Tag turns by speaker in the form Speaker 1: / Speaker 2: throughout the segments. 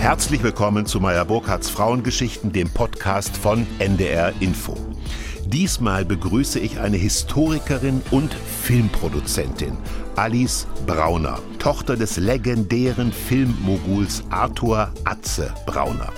Speaker 1: Herzlich willkommen zu Meyer Burkhardts Frauengeschichten, dem Podcast von NDR Info. Diesmal begrüße ich eine Historikerin und Filmproduzentin, Alice Brauner, Tochter des legendären Filmmoguls Arthur Atze Brauner.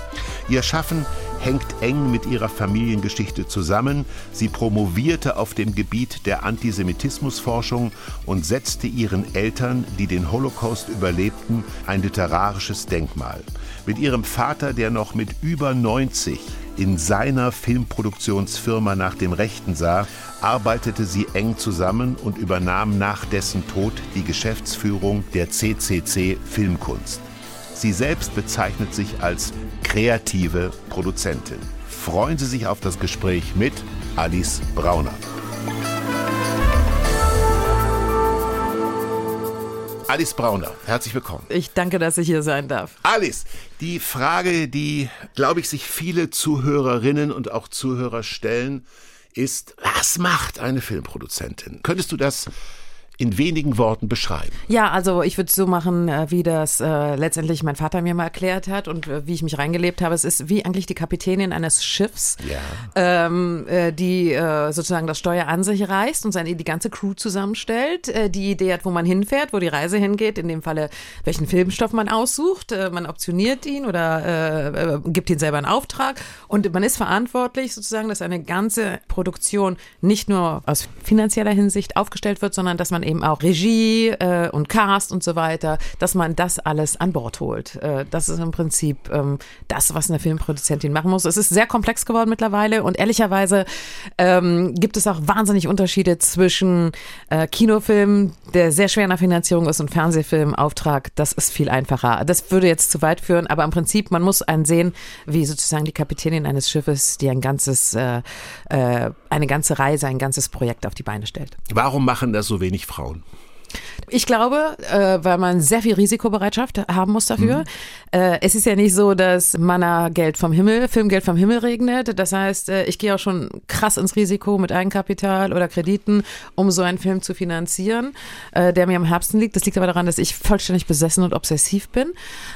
Speaker 1: Ihr Schaffen hängt eng mit ihrer Familiengeschichte zusammen. Sie promovierte auf dem Gebiet der Antisemitismusforschung und setzte ihren Eltern, die den Holocaust überlebten, ein literarisches Denkmal. Mit ihrem Vater, der noch mit über 90 in seiner Filmproduktionsfirma nach dem Rechten sah, arbeitete sie eng zusammen und übernahm nach dessen Tod die Geschäftsführung der CCC Filmkunst. Sie selbst bezeichnet sich als kreative Produzentin. Freuen Sie sich auf das Gespräch mit Alice Brauner. Alice Brauner, herzlich willkommen.
Speaker 2: Ich danke, dass ich hier sein darf.
Speaker 1: Alice, die Frage, die, glaube ich, sich viele Zuhörerinnen und auch Zuhörer stellen, ist, was macht eine Filmproduzentin? Könntest du das in wenigen Worten beschreiben?
Speaker 2: Ja, also ich würde es so machen, äh, wie das äh, letztendlich mein Vater mir mal erklärt hat und äh, wie ich mich reingelebt habe. Es ist wie eigentlich die Kapitänin eines Schiffs, ja. ähm, äh, die äh, sozusagen das Steuer an sich reißt und seine, die ganze Crew zusammenstellt, äh, die Idee hat, wo man hinfährt, wo die Reise hingeht, in dem Falle, welchen Filmstoff man aussucht. man optioniert ihn oder gibt ihn selber in Auftrag und man ist verantwortlich sozusagen, dass eine ganze Produktion nicht nur aus finanzieller Hinsicht aufgestellt wird, sondern dass man eben eben auch Regie äh, und Cast und so weiter, dass man das alles an Bord holt. Äh, das ist im Prinzip ähm, das, was eine Filmproduzentin machen muss. Es ist sehr komplex geworden mittlerweile und ehrlicherweise ähm, gibt es auch wahnsinnig Unterschiede zwischen äh, Kinofilm, der sehr schwer in der Finanzierung ist, und Fernsehfilmauftrag. Das ist viel einfacher. Das würde jetzt zu weit führen, aber im Prinzip, man muss einen sehen, wie sozusagen die Kapitänin eines Schiffes, die ein ganzes, äh, äh, eine ganze Reise, ein ganzes Projekt auf die Beine stellt.
Speaker 1: Warum machen das so wenig Frauen?
Speaker 2: Ich glaube, äh, weil man sehr viel Risikobereitschaft haben muss dafür. Mhm. Äh, es ist ja nicht so, dass Manna Geld vom Himmel, Filmgeld vom Himmel regnet. Das heißt, äh, ich gehe auch schon krass ins Risiko mit Eigenkapital oder Krediten, um so einen Film zu finanzieren, äh, der mir am Herzen liegt. Das liegt aber daran, dass ich vollständig besessen und obsessiv bin.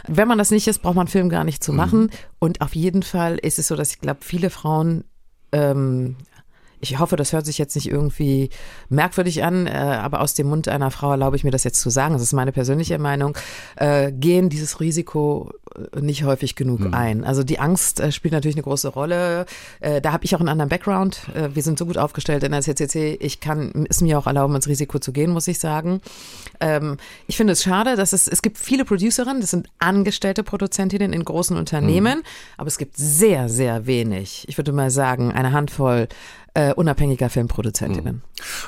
Speaker 2: Wenn man das nicht ist, braucht man einen Film gar nicht zu mhm. machen. Mhm. Und auf jeden Fall ist es so, dass ich glaube, viele Frauen ähm, ich hoffe, das hört sich jetzt nicht irgendwie merkwürdig an, äh, aber aus dem Mund einer Frau erlaube ich mir das jetzt zu sagen, das ist meine persönliche Meinung, äh, gehen dieses Risiko äh, nicht häufig genug mhm. ein. Also die Angst äh, spielt natürlich eine große Rolle. Äh, da habe ich auch einen anderen Background. Äh, wir sind so gut aufgestellt in der CCC, ich kann es mir auch erlauben, ins Risiko zu gehen, muss ich sagen. Ähm, ich finde es schade, dass es, es gibt viele Producerinnen, das sind angestellte Produzentinnen in großen Unternehmen, mhm. aber es gibt sehr, sehr wenig, ich würde mal sagen, eine Handvoll äh, unabhängiger Filmproduzentinnen. Mhm.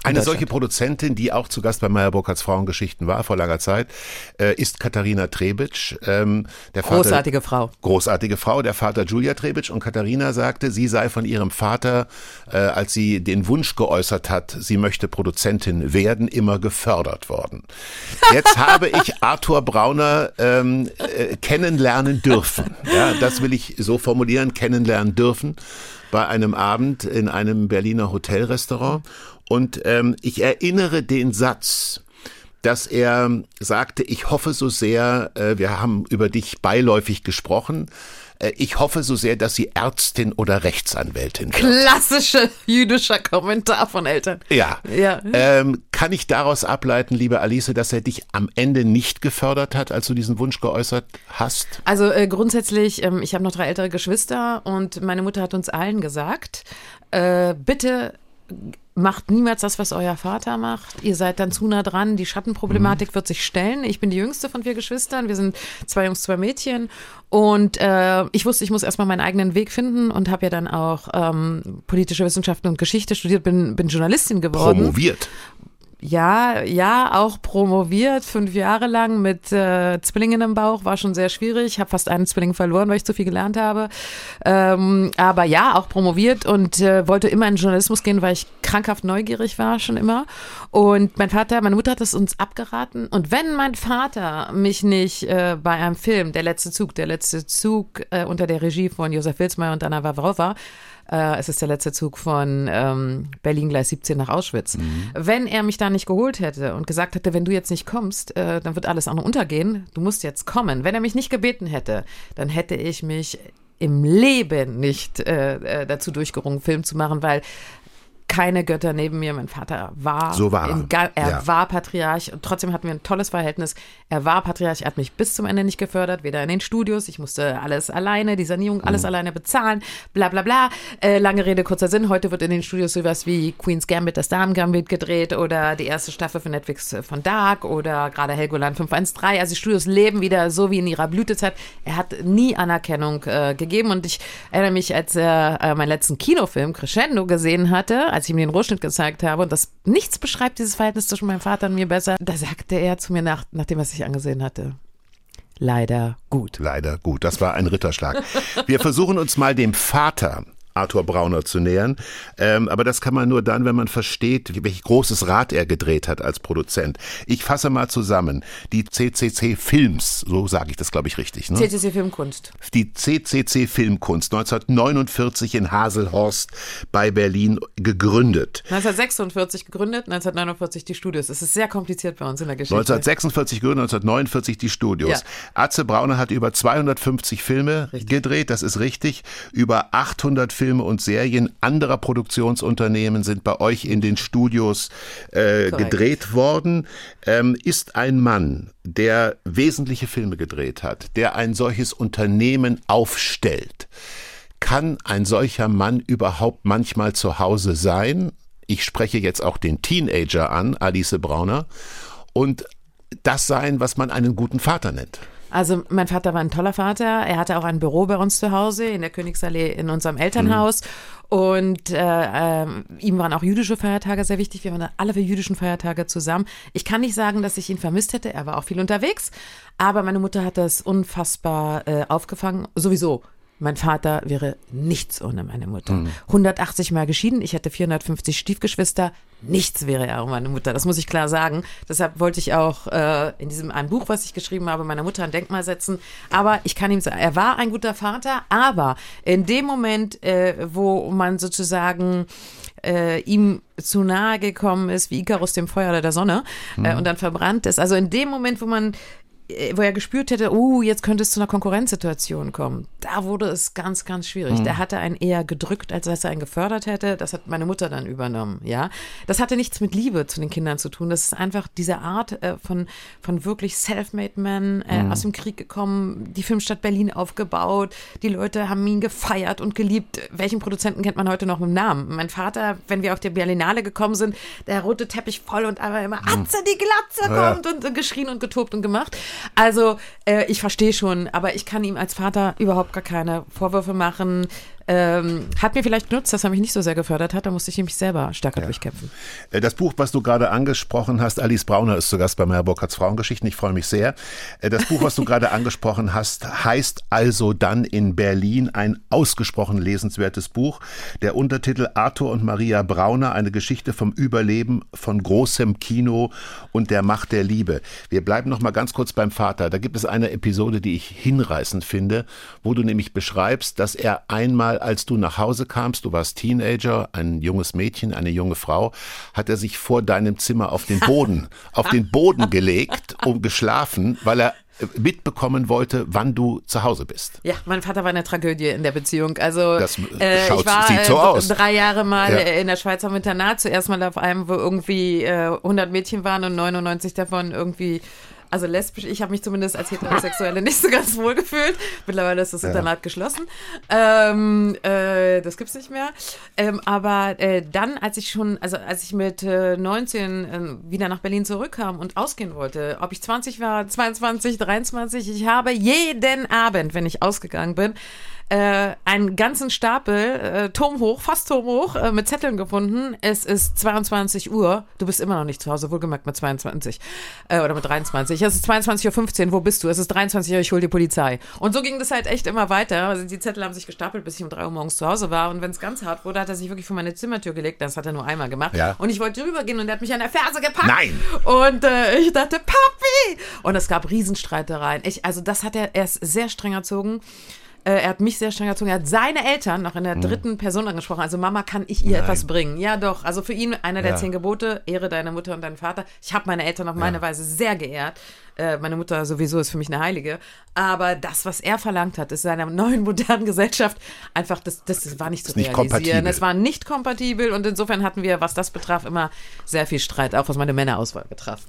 Speaker 1: Eine solche Produzentin, die auch zu Gast bei Meyer Burkhardts Frauengeschichten war vor langer Zeit, äh, ist Katharina Trebitsch.
Speaker 2: Ähm, der Vater, großartige Frau.
Speaker 1: Großartige Frau, der Vater Julia Trebitsch. Und Katharina sagte, sie sei von ihrem Vater, äh, als sie den Wunsch geäußert hat, sie möchte Produzentin werden, immer gefördert worden. Jetzt habe ich Arthur Brauner ähm, äh, kennenlernen dürfen. Ja, das will ich so formulieren, kennenlernen dürfen bei einem Abend in einem Berliner Hotelrestaurant. Und ähm, ich erinnere den Satz, dass er sagte, ich hoffe so sehr, äh, wir haben über dich beiläufig gesprochen, äh, ich hoffe so sehr, dass sie Ärztin oder Rechtsanwältin wird.
Speaker 2: Klassischer jüdischer Kommentar von Eltern.
Speaker 1: Ja. ja. Ähm, kann ich daraus ableiten, liebe Alice, dass er dich am Ende nicht gefördert hat, als du diesen Wunsch geäußert hast?
Speaker 2: Also äh, grundsätzlich, ähm, ich habe noch drei ältere Geschwister und meine Mutter hat uns allen gesagt, äh, bitte macht niemals das, was euer Vater macht. Ihr seid dann zu nah dran. Die Schattenproblematik mhm. wird sich stellen. Ich bin die jüngste von vier Geschwistern. Wir sind zwei Jungs, zwei Mädchen. Und äh, ich wusste, ich muss erstmal meinen eigenen Weg finden und habe ja dann auch ähm, politische Wissenschaften und Geschichte studiert, bin, bin Journalistin geworden.
Speaker 1: Promoviert
Speaker 2: ja, ja, auch promoviert, fünf Jahre lang mit äh, Zwillingen im Bauch, war schon sehr schwierig. Ich habe fast einen Zwilling verloren, weil ich zu viel gelernt habe. Ähm, aber ja, auch promoviert und äh, wollte immer in Journalismus gehen, weil ich krankhaft neugierig war, schon immer. Und mein Vater, meine Mutter hat es uns abgeraten. Und wenn mein Vater mich nicht äh, bei einem Film, Der letzte Zug, der letzte Zug äh, unter der Regie von Josef Wilsmeyer und Anna Wawrowa, Äh, es ist der letzte Zug von ähm, Berlin Gleis 17 nach Auschwitz. Mhm. Wenn er mich da nicht geholt hätte und gesagt hätte, wenn du jetzt nicht kommst, äh, dann wird alles andere untergehen, du musst jetzt kommen. Wenn er mich nicht gebeten hätte, dann hätte ich mich im Leben nicht äh, äh dazu durchgerungen, Film zu machen, weil keine Götter neben mir. Mein Vater war,
Speaker 1: so war
Speaker 2: er. er ja. war Patriarch und trotzdem hatten wir ein tolles Verhältnis. Er war Patriarch, er hat mich bis zum Ende nicht gefördert, weder in den Studios. Ich musste alles alleine, die Sanierung, alles mhm. alleine bezahlen, bla bla bla. Äh, lange Rede, kurzer Sinn. Heute wird in den Studios sowas wie Queen's Gambit, das Damen Gambit gedreht oder die erste Staffel von Netflix äh, von Dark oder gerade Helgoland 513. Also die Studios leben wieder so wie in ihrer Blütezeit. Er hat nie Anerkennung äh, gegeben und ich erinnere mich, als er äh, meinen letzten Kinofilm Crescendo gesehen hatte, als ich ihm den Rohschnitt gezeigt habe und das nichts beschreibt dieses Verhältnis zwischen meinem Vater und mir besser, da sagte er zu mir nach, nachdem er sich angesehen hatte. Leider gut.
Speaker 1: Leider gut. Das war ein Ritterschlag. Wir versuchen uns mal dem Vater Arthur Brauner zu nähern. Ähm, aber das kann man nur dann, wenn man versteht, welch großes Rad er gedreht hat als Produzent. Ich fasse mal zusammen. Die CCC Films, so sage ich das, glaube ich, richtig. Ne?
Speaker 2: CCC Filmkunst.
Speaker 1: Die CCC Filmkunst, 1949 in Haselhorst bei Berlin gegründet.
Speaker 2: 1946 gegründet, 1949 die Studios. Es ist sehr kompliziert bei uns in der Geschichte.
Speaker 1: 1946 gegründet, 1949 die Studios. Ja. Atze Brauner hat über 250 Filme richtig. gedreht, das ist richtig. Über 800 Filme Filme und Serien anderer Produktionsunternehmen sind bei euch in den Studios äh, gedreht worden. Ähm, ist ein Mann, der wesentliche Filme gedreht hat, der ein solches Unternehmen aufstellt. Kann ein solcher Mann überhaupt manchmal zu Hause sein? Ich spreche jetzt auch den Teenager an, Alice Brauner, und das sein, was man einen guten Vater nennt.
Speaker 2: Also mein Vater war ein toller Vater. Er hatte auch ein Büro bei uns zu Hause in der Königsallee in unserem Elternhaus. Mhm. Und äh, äh, ihm waren auch jüdische Feiertage sehr wichtig. Wir waren alle für jüdischen Feiertage zusammen. Ich kann nicht sagen, dass ich ihn vermisst hätte. Er war auch viel unterwegs. Aber meine Mutter hat das unfassbar äh, aufgefangen. Sowieso mein Vater wäre nichts ohne meine Mutter. Mhm. 180 Mal geschieden, ich hätte 450 Stiefgeschwister. Nichts wäre er ohne meine Mutter. Das muss ich klar sagen. Deshalb wollte ich auch äh, in diesem ein Buch, was ich geschrieben habe, meiner Mutter ein Denkmal setzen. Aber ich kann ihm sagen, er war ein guter Vater. Aber in dem Moment, äh, wo man sozusagen äh, ihm zu nahe gekommen ist, wie Icarus dem Feuer oder der Sonne, mhm. äh, und dann verbrannt ist. Also in dem Moment, wo man äh, wo er gespürt hätte, uh, jetzt könnte es zu einer Konkurrenzsituation kommen. Da wurde es ganz, ganz schwierig. Mhm. Der hatte einen eher gedrückt, als dass er einen gefördert hätte. Das hat meine Mutter dann übernommen, ja. Das hatte nichts mit Liebe zu den Kindern zu tun. Das ist einfach diese Art äh, von, von wirklich self-made men, äh, mhm. aus dem Krieg gekommen, die Filmstadt Berlin aufgebaut. Die Leute haben ihn gefeiert und geliebt. Welchen Produzenten kennt man heute noch mit dem Namen? Mein Vater, wenn wir auf der Berlinale gekommen sind, der rote Teppich voll und einfach immer, mhm. Atze, die Glatze kommt ja. und, und geschrien und getobt und gemacht. Also äh, ich verstehe schon, aber ich kann ihm als Vater überhaupt gar keine Vorwürfe machen. Ähm, hat mir vielleicht genutzt, dass er mich nicht so sehr gefördert hat, da musste ich nämlich selber stärker ja. durchkämpfen.
Speaker 1: Äh, das Buch, was du gerade angesprochen hast, Alice Brauner ist zu Gast bei Meyer Burkhardts Frauengeschichten, ich freue mich sehr. Äh, das Buch, was du gerade angesprochen hast, heißt also dann in Berlin ein ausgesprochen lesenswertes Buch. Der Untertitel Arthur und Maria Brauner, eine Geschichte vom Überleben von großem Kino und der Macht der Liebe. Wir bleiben noch mal ganz kurz beim Vater. Da gibt es eine Episode, die ich hinreißend finde, wo du nämlich beschreibst, dass er einmal als du nach Hause kamst, du warst Teenager, ein junges Mädchen, eine junge Frau, hat er sich vor deinem Zimmer auf den Boden, auf den Boden gelegt und geschlafen, weil er mitbekommen wollte, wann du zu Hause bist.
Speaker 2: Ja, mein Vater war eine Tragödie in der Beziehung. Also
Speaker 1: das äh, schaut, ich war sieht so
Speaker 2: äh,
Speaker 1: aus.
Speaker 2: drei Jahre mal ja. in der Schweiz am Internat, zuerst mal auf einem, wo irgendwie äh, 100 Mädchen waren und 99 davon irgendwie also lesbisch, ich habe mich zumindest als Heterosexuelle nicht so ganz wohl gefühlt. Mittlerweile ist das ja. Internat geschlossen. Ähm, äh, das gibt's nicht mehr. Ähm, aber äh, dann, als ich schon, also als ich mit äh, 19 äh, wieder nach Berlin zurückkam und ausgehen wollte, ob ich 20 war, 22, 23, ich habe jeden Abend, wenn ich ausgegangen bin, äh, einen ganzen Stapel, äh, turmhoch, fast turmhoch, äh, mit Zetteln gefunden. Es ist 22 Uhr. Du bist immer noch nicht zu Hause, wohlgemerkt mit 22 äh, oder mit 23. Es ist 22.15 Uhr, wo bist du? Es ist 23 Uhr, ich hole die Polizei. Und so ging das halt echt immer weiter. Also die Zettel haben sich gestapelt, bis ich um 3 Uhr morgens zu Hause war. Und wenn es ganz hart wurde, hat er sich wirklich vor meine Zimmertür gelegt. Das hat er nur einmal gemacht. Ja. Und ich wollte rübergehen und er hat mich an der Ferse gepackt.
Speaker 1: Nein!
Speaker 2: Und äh, ich dachte, Papi! Und es gab Riesenstreitereien. Ich, also das hat er erst sehr streng erzogen. Äh, er hat mich sehr streng erzogen. Er hat seine Eltern noch in der dritten Person angesprochen. Also Mama, kann ich ihr
Speaker 1: Nein.
Speaker 2: etwas bringen? Ja, doch. Also für ihn einer der
Speaker 1: Ja.
Speaker 2: zehn Gebote, ehre deine Mutter und deinen Vater. Ich habe meine Eltern auf meine Weise sehr geehrt. Äh, meine Mutter sowieso ist für mich eine Heilige. Aber das, was er verlangt hat, ist in einer neuen modernen Gesellschaft einfach, das, das war nicht zu
Speaker 1: nicht
Speaker 2: realisieren.
Speaker 1: kompatibel.
Speaker 2: Es war nicht kompatibel und insofern hatten wir, was das betraf, immer sehr viel Streit, auch was meine Männerauswahl betraf.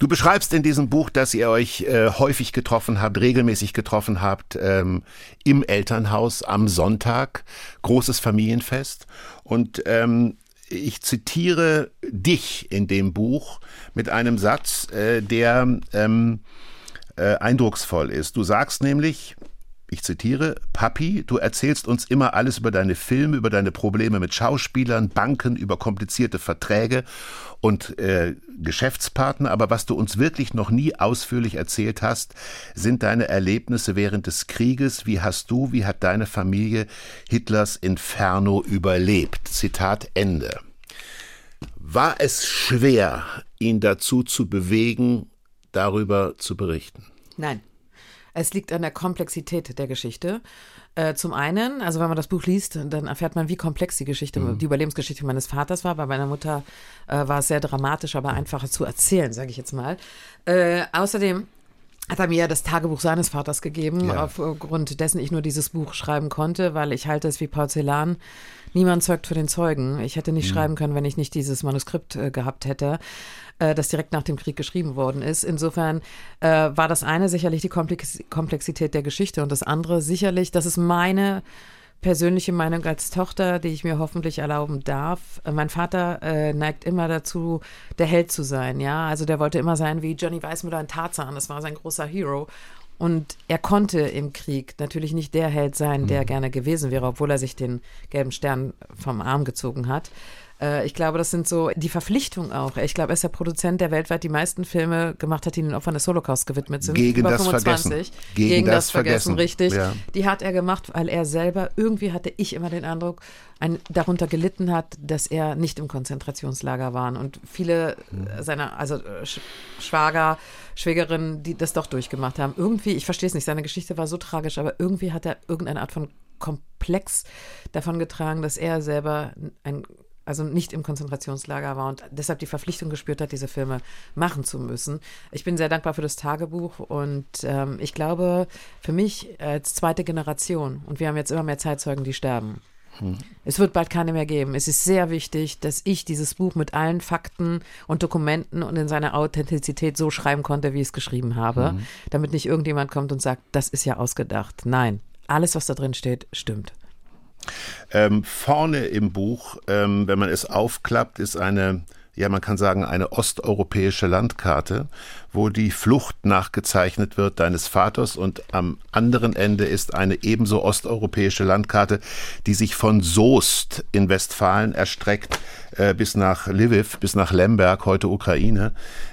Speaker 1: Du beschreibst in diesem Buch, dass ihr euch äh, häufig getroffen habt, regelmäßig getroffen habt, ähm, im Elternhaus am Sonntag, großes Familienfest. Und ähm, ich zitiere dich in dem Buch mit einem Satz, äh, der ähm, äh, eindrucksvoll ist. Du sagst nämlich, ich zitiere, Papi, du erzählst uns immer alles über deine Filme, über deine Probleme mit Schauspielern, Banken, über komplizierte Verträge und äh, Geschäftspartner, aber was du uns wirklich noch nie ausführlich erzählt hast, sind deine Erlebnisse während des Krieges. Wie hast du, wie hat deine Familie Hitlers Inferno überlebt? Zitat Ende. War es schwer, ihn dazu zu bewegen, darüber zu berichten?
Speaker 2: Nein. Es liegt an der Komplexität der Geschichte. Äh, zum einen, also wenn man das Buch liest, dann erfährt man, wie komplex die Geschichte, die Überlebensgeschichte meines Vaters war. Bei meiner Mutter äh, war es sehr dramatisch, aber einfacher zu erzählen, sage ich jetzt mal. Äh, außerdem hat er mir ja das Tagebuch seines Vaters gegeben,
Speaker 1: Ja.
Speaker 2: aufgrund dessen ich nur dieses Buch schreiben konnte, weil ich halte es wie Porzellan. Niemand zeugt für den Zeugen. Ich hätte nicht schreiben können, wenn ich nicht dieses Manuskript äh, gehabt hätte, äh, das direkt nach dem Krieg geschrieben worden ist. Insofern äh, war das eine sicherlich die Komplex Komplexität der Geschichte und das andere sicherlich, das ist meine persönliche Meinung als Tochter, die ich mir hoffentlich erlauben darf. Äh, Mein Vater äh, neigt immer dazu, der Held zu sein, ja. Also der wollte immer sein wie Johnny Weissmuller in Tarzan. Das war sein großer Hero. Und er konnte im Krieg natürlich nicht der Held sein, der gerne gewesen wäre, obwohl er sich den gelben Stern vom Arm gezogen hat. Äh, Ich glaube, das sind so die Verpflichtung auch. Ich glaube, er ist der Produzent, der weltweit die meisten Filme gemacht hat, die den Opfern des Holocaust gewidmet sind.
Speaker 1: Gegen
Speaker 2: Über
Speaker 1: das Vergessen.
Speaker 2: Gegen, das, Vergessen, richtig.
Speaker 1: Ja.
Speaker 2: Die hat er gemacht, weil er selber, irgendwie hatte ich immer den Eindruck, ein, darunter gelitten hat, dass er nicht im Konzentrationslager war. Und viele äh, seiner, also äh, Sch Schwager, Schwägerinnen, die das doch durchgemacht haben. Irgendwie, ich verstehe es nicht, seine Geschichte war so tragisch, aber irgendwie hat er irgendeine Art von Komplex davon getragen, dass er selber ein also nicht im Konzentrationslager war und deshalb die Verpflichtung gespürt hat, diese Filme machen zu müssen. Ich bin sehr dankbar für das Tagebuch und ähm, ich glaube, für mich als zweite Generation, und wir haben jetzt immer mehr Zeitzeugen, die sterben. Es wird bald keine mehr geben. Es ist sehr wichtig, dass ich dieses Buch mit allen Fakten und Dokumenten und in seiner Authentizität so schreiben konnte, wie ich es geschrieben habe, damit nicht irgendjemand kommt und sagt, das ist ja ausgedacht. Nein, alles, was da drin steht, stimmt.
Speaker 1: Ähm, vorne im Buch, ähm, wenn man es aufklappt, ist eine, ja, man kann sagen, eine osteuropäische Landkarte, wo die Flucht nachgezeichnet wird deines Vaters und am anderen Ende ist eine ebenso osteuropäische Landkarte, die sich von Soest in Westfalen erstreckt äh, bis nach Lviv, bis nach Lemberg, heute Ukraine.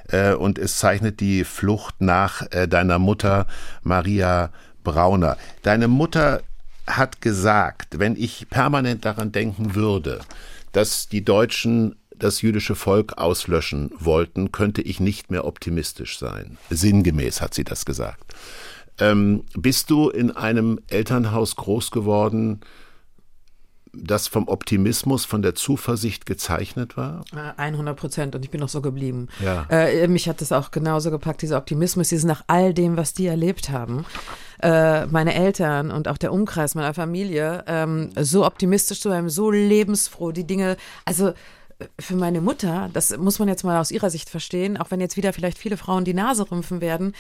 Speaker 1: Äh, und es zeichnet die Flucht nach äh, deiner Mutter Maria Brauner. Deine Mutter hat gesagt, wenn ich permanent daran denken würde, dass die Deutschen das jüdische Volk auslöschen wollten, könnte ich nicht mehr optimistisch sein. Sinngemäß hat sie das gesagt. Ähm, bist du in einem Elternhaus groß geworden, das vom Optimismus, von der Zuversicht gezeichnet war?
Speaker 2: Äh, 100 Prozent und ich bin noch so geblieben.
Speaker 1: Ja.
Speaker 2: Äh, mich hat das auch genauso gepackt, dieser Optimismus, dieses nach all dem, was die erlebt haben. Äh, meine Eltern und auch der Umkreis meiner Familie ähm, so optimistisch zu sein, so lebensfroh, die Dinge, also äh, für meine Mutter, das muss man jetzt mal aus ihrer Sicht verstehen, auch wenn jetzt wieder vielleicht viele Frauen die Nase rümpfen werden.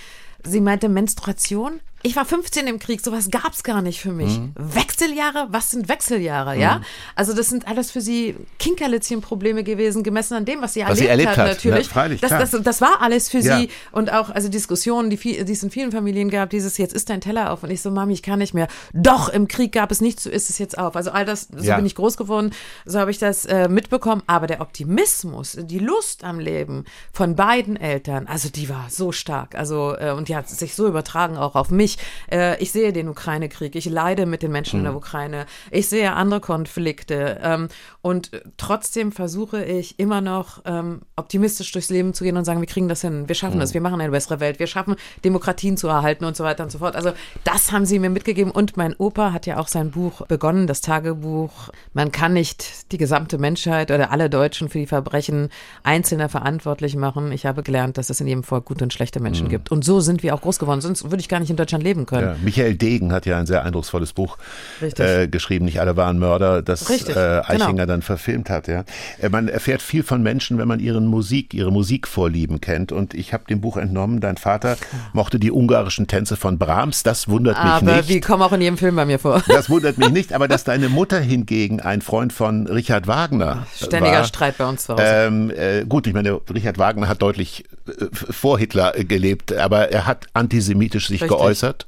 Speaker 2: Sie meinte Menstruation. Ich war 15 im Krieg, sowas gab's gar nicht für mich.
Speaker 1: Mhm.
Speaker 2: Wechseljahre, was sind Wechseljahre, ja? Also das sind alles für sie Kinkerlitzchen-Probleme gewesen, gemessen an dem, was sie,
Speaker 1: Was
Speaker 2: erlebt,
Speaker 1: sie erlebt
Speaker 2: hat,
Speaker 1: hat,
Speaker 2: natürlich.
Speaker 1: ja, freilich,
Speaker 2: das, das, das war alles für
Speaker 1: Ja.
Speaker 2: sie und auch also Diskussionen, die, viel, die es in vielen Familien gab, dieses jetzt ist dein Teller auf und ich so, Mami, ich kann nicht mehr. Doch, im Krieg gab es nichts, so ist es jetzt auf. Also all das, so
Speaker 1: Ja.
Speaker 2: bin ich groß geworden, so habe ich das äh, mitbekommen. Aber der Optimismus, die Lust am Leben von beiden Eltern, also die war so stark. Also äh, und die hat sich so übertragen auch auf mich. ich, äh, ich sehe den Ukraine-Krieg, ich leide mit den Menschen mhm. in der mhm. Ukraine, ich sehe andere Konflikte ähm, und trotzdem versuche ich immer noch ähm, optimistisch durchs Leben zu gehen und sagen, wir kriegen das hin, wir schaffen mhm. das, wir machen eine bessere Welt, wir schaffen Demokratien zu erhalten und so weiter und so fort. Also das haben sie mir mitgegeben und mein Opa hat ja auch sein Buch begonnen, das Tagebuch. Man kann nicht die gesamte Menschheit oder alle Deutschen für die Verbrechen Einzelner verantwortlich machen. Ich habe gelernt, dass es in jedem Volk gute und schlechte Menschen mhm. gibt. Und so sind wir auch groß geworden. Sonst würde ich gar nicht in Deutschland leben können. Ja,
Speaker 1: Michael Degen hat ja ein sehr eindrucksvolles Buch äh, geschrieben. Nicht alle waren Mörder, das Richtig, äh, Eichinger genau. dann verfilmt hat. Ja. Äh, man erfährt viel von Menschen, wenn man ihren Musik, ihre Musikvorlieben kennt. Und ich habe dem Buch entnommen, dein Vater mochte die ungarischen Tänze von Brahms. Das wundert
Speaker 2: aber
Speaker 1: mich nicht. Aber
Speaker 2: die kommen auch in jedem Film bei mir vor.
Speaker 1: Das wundert mich nicht. Aber dass deine Mutter hingegen ein Freund von Richard Wagner
Speaker 2: Ständiger war, Streit bei uns zu Hause.
Speaker 1: Ähm, äh, gut, ich meine, Richard Wagner hat deutlich äh, vor Hitler gelebt, aber er hat antisemitisch sich Richtig. geäußert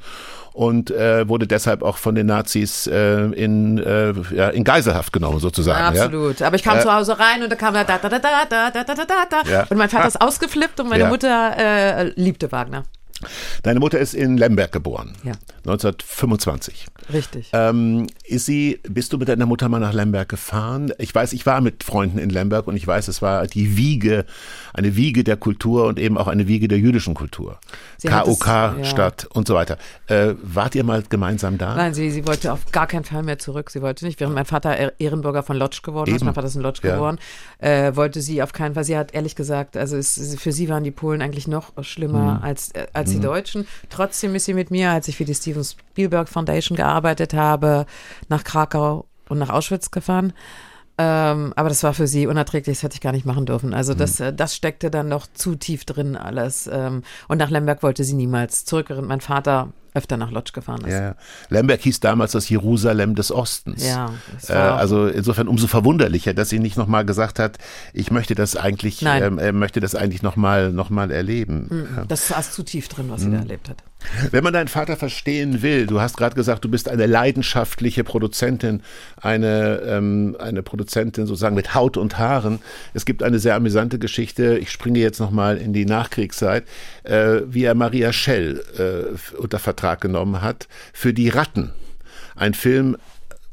Speaker 1: und äh, wurde deshalb auch von den Nazis äh, in, äh, ja, in Geiselhaft genommen sozusagen.
Speaker 2: Absolut. Ja? Aber ich kam äh, zu Hause rein und da kam da da da da da da da da da da ja. und mein Vater ist ausgeflippt und meine ja. Mutter äh, liebte Wagner.
Speaker 1: Deine Mutter ist in Lemberg geboren, ja. 1925.
Speaker 2: Richtig.
Speaker 1: Ähm, ist sie, bist du mit deiner Mutter mal nach Lemberg gefahren? Ich weiß, ich war mit Freunden in Lemberg und ich weiß, es war die Wiege, eine Wiege der Kultur und eben auch eine Wiege der jüdischen Kultur. KOK-Stadt ja. und so weiter. Äh, wart ihr mal gemeinsam da?
Speaker 2: Nein, sie, sie wollte auf gar keinen Fall mehr zurück. Sie wollte nicht. Während mein Vater Ehrenbürger von Lodge geworden ist, mein Vater ist in Lodge ja. geworden, äh, wollte sie auf keinen Fall. Sie hat ehrlich gesagt, also es, für sie waren die Polen eigentlich noch schlimmer mhm. als, äh, als mhm. die Deutschen. Trotzdem ist sie mit mir, als ich für die Steven Spielberg Foundation gearbeitet habe, nach Krakau und nach Auschwitz gefahren. Ähm, aber das war für sie unerträglich, das hätte ich gar nicht machen dürfen. Also das, mhm. das steckte dann noch zu tief drin alles. Ähm, und nach Lemberg wollte sie niemals zurück. Mein Vater öfter nach Lodz gefahren ist.
Speaker 1: Ja, Lemberg hieß damals das Jerusalem des Ostens. Ja, äh, also insofern umso verwunderlicher, dass sie nicht nochmal gesagt hat, ich möchte das eigentlich, ähm, äh, möchte das eigentlich nochmal noch mal erleben.
Speaker 2: Mhm, das saß zu tief drin, was mhm. sie da erlebt hat.
Speaker 1: Wenn man deinen Vater verstehen will, du hast gerade gesagt, du bist eine leidenschaftliche Produzentin, eine, ähm, eine Produzentin sozusagen mit Haut und Haaren. Es gibt eine sehr amüsante Geschichte, ich springe jetzt nochmal in die Nachkriegszeit, äh, wie er Maria Schell äh, unter Vertrag genommen hat für die Ratten. Ein Film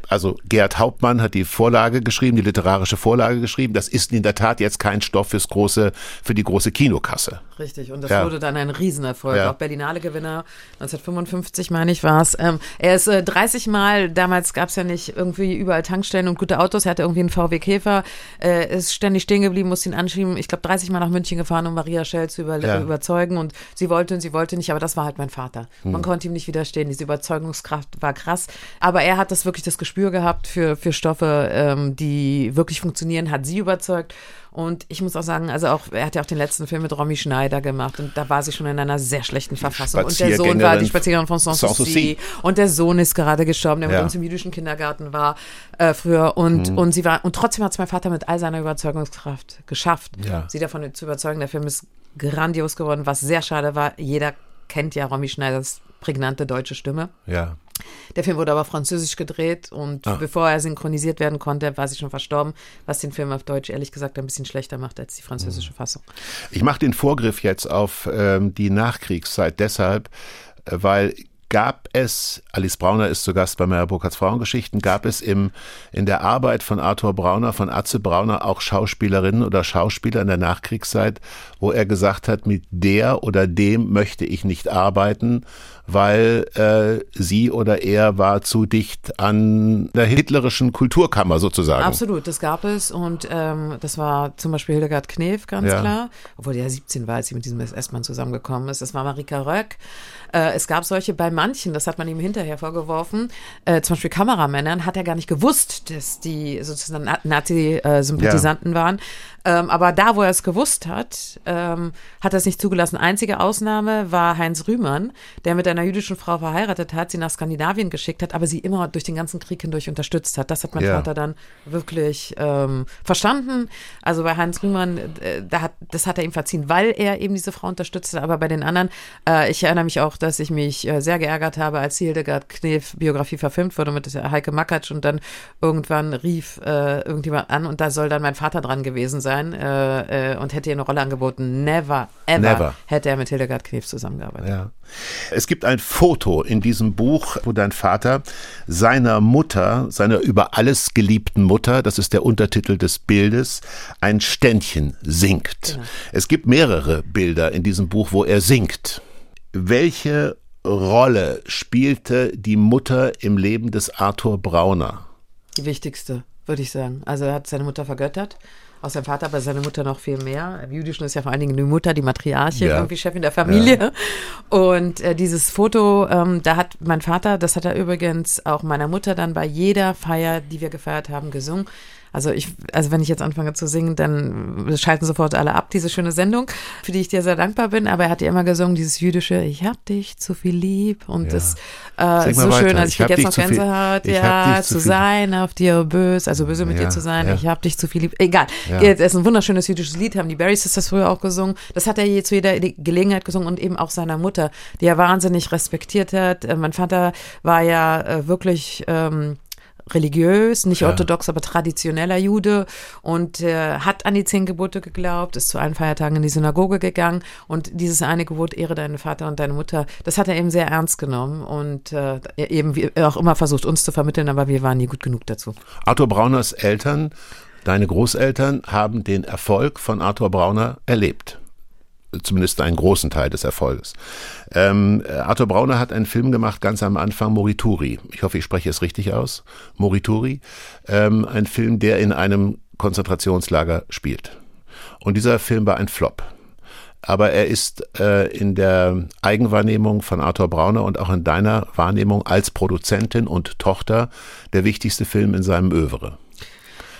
Speaker 1: also Gerd Hauptmann hat die Vorlage geschrieben, die literarische Vorlage geschrieben. Das ist in der Tat jetzt kein Stoff fürs große, für die große Kinokasse.
Speaker 2: Richtig, und das ja. wurde dann ein Riesenerfolg. Ja. Auch Berlinale-Gewinner, 1955 meine ich war es. Ähm, er ist äh, 30 Mal, damals gab es ja nicht irgendwie überall Tankstellen und gute Autos, er hatte irgendwie einen VW Käfer, äh, ist ständig stehen geblieben, musste ihn anschieben. Ich glaube, 30 Mal nach München gefahren, um Maria Schell zu über ja. überzeugen. Und sie wollte und sie wollte nicht, aber das war halt mein Vater. Man hm. konnte ihm nicht widerstehen. Diese Überzeugungskraft war krass. Aber er hat das wirklich das Gespür Gespür gehabt für, für Stoffe, ähm, die wirklich funktionieren, hat sie überzeugt. Und ich muss auch sagen, also auch, er hat ja auch den letzten Film mit Romy Schneider gemacht und da war sie schon in einer sehr schlechten Verfassung. Und der Sohn war die Spaziergängerin von Sanssouci. Und der Sohn ist gerade gestorben, der ja. mit uns im jüdischen Kindergarten war äh, früher. Und, mhm. und sie war, und trotzdem hat es mein Vater mit all seiner Überzeugungskraft geschafft, ja. sie davon zu überzeugen. Der Film ist grandios geworden, was sehr schade war. Jeder kennt ja Romy Schneiders prägnante deutsche Stimme.
Speaker 1: Ja.
Speaker 2: Der Film wurde aber französisch gedreht und ah. bevor er synchronisiert werden konnte, war sie schon verstorben, was den Film auf Deutsch ehrlich gesagt ein bisschen schlechter macht als die französische mhm. Fassung.
Speaker 1: Ich mache den Vorgriff jetzt auf ähm, die Nachkriegszeit deshalb, äh, weil gab es, Alice Brauner ist zu Gast bei Meyer Burkhardts Frauengeschichten, gab es im, in der Arbeit von Arthur Brauner, von Atze Brauner auch Schauspielerinnen oder Schauspieler in der Nachkriegszeit, wo er gesagt hat, mit der oder dem möchte ich nicht arbeiten, weil äh, sie oder er war zu dicht an der hitlerischen Kulturkammer sozusagen.
Speaker 2: Absolut, das gab es und ähm, das war zum Beispiel Hildegard Knef, ganz ja. klar, obwohl er ja 17 war, als sie mit diesem SS-Mann zusammengekommen ist. Das war Marika Röck. Äh, es gab solche bei manchen, das hat man ihm hinterher vorgeworfen, äh, zum Beispiel Kameramännern, hat er gar nicht gewusst, dass die sozusagen Nazi-Sympathisanten ja. waren. Ähm, aber da, wo er es gewusst hat, ähm, hat er es nicht zugelassen. Einzige Ausnahme war Heinz Rühmann, der mit einer jüdischen Frau verheiratet hat, sie nach Skandinavien geschickt hat, aber sie immer durch den ganzen Krieg hindurch unterstützt hat. Das hat mein ja. Vater dann wirklich ähm, verstanden. Also bei Heinz Rühmann, äh, da hat, das hat er ihm verziehen, weil er eben diese Frau unterstützt hat. Aber bei den anderen, äh, ich erinnere mich auch, dass ich mich äh, sehr geärgert habe, als die Hildegard Knef Biografie verfilmt wurde mit Heike Makatsch und dann irgendwann rief äh, irgendjemand an und da soll dann mein Vater dran gewesen sein sein äh, äh, und hätte ihr eine Rolle angeboten. Never, ever
Speaker 1: Never.
Speaker 2: hätte er mit Hildegard Knef zusammengearbeitet.
Speaker 1: Ja. Es gibt ein Foto in diesem Buch, wo dein Vater seiner Mutter, seiner über alles geliebten Mutter, das ist der Untertitel des Bildes, ein Ständchen singt. Es gibt mehrere Bilder in diesem Buch, wo er singt. Welche Rolle spielte die Mutter im Leben des Arthur Brauner?
Speaker 2: Die wichtigste, würde ich sagen. Also er hat seine Mutter vergöttert. Auch sein Vater, aber seine Mutter noch viel mehr. Im Jüdischen ist ja vor allen Dingen die Mutter, die Matriarchin,
Speaker 1: Ja.
Speaker 2: irgendwie Chefin der Familie. Und äh, dieses Foto, ähm, da hat mein Vater, das hat er übrigens auch meiner Mutter dann bei jeder Feier, die wir gefeiert haben, gesungen. Also ich, also wenn ich jetzt anfange zu singen, dann schalten sofort alle ab, diese schöne Sendung, für die ich dir sehr dankbar bin. Aber er hat ja immer gesungen, dieses jüdische, ich hab dich zu viel lieb. Und
Speaker 1: Ja.
Speaker 2: das äh, ist so
Speaker 1: weiter.
Speaker 2: schön. Also
Speaker 1: Ich
Speaker 2: ich jetzt noch
Speaker 1: viel-
Speaker 2: Gänsehaut, ja,
Speaker 1: zu
Speaker 2: zu sein auf dir bös, also böse mit
Speaker 1: Ja,
Speaker 2: dir zu sein,
Speaker 1: ja.
Speaker 2: ich hab dich zu viel lieb. Egal.
Speaker 1: Ja.
Speaker 2: Jetzt ist ein wunderschönes jüdisches Lied, haben die Barry Sisters früher auch gesungen. Das hat er je zu jeder Gelegenheit gesungen und eben auch seiner Mutter, die er wahnsinnig respektiert hat. Äh, Mein Vater war ja äh, wirklich ähm, religiös, nicht
Speaker 1: Ja.
Speaker 2: orthodox, aber traditioneller Jude und äh, hat an die zehn Gebote geglaubt, ist zu allen Feiertagen in die Synagoge gegangen und dieses eine Gebot, ehre deinen Vater und deine Mutter, das hat er eben sehr ernst genommen und äh, eben wie auch immer versucht, uns zu vermitteln, aber wir waren nie gut genug dazu.
Speaker 1: Arthur Brauners Eltern, deine Großeltern, haben den Erfolg von Arthur Brauner erlebt. Zumindest einen großen Teil des Erfolges. Ähm, äh, Arthur Brauner hat einen Film gemacht, ganz am Anfang, Morituri. Ich hoffe, ich spreche es richtig aus. Morituri. Ähm, ein Film, der in einem Konzentrationslager spielt. Und dieser Film war ein Flop. Aber er ist äh, in der Eigenwahrnehmung von Arthur Brauner und auch in deiner Wahrnehmung als Produzentin und Tochter der wichtigste Film in seinem Övre.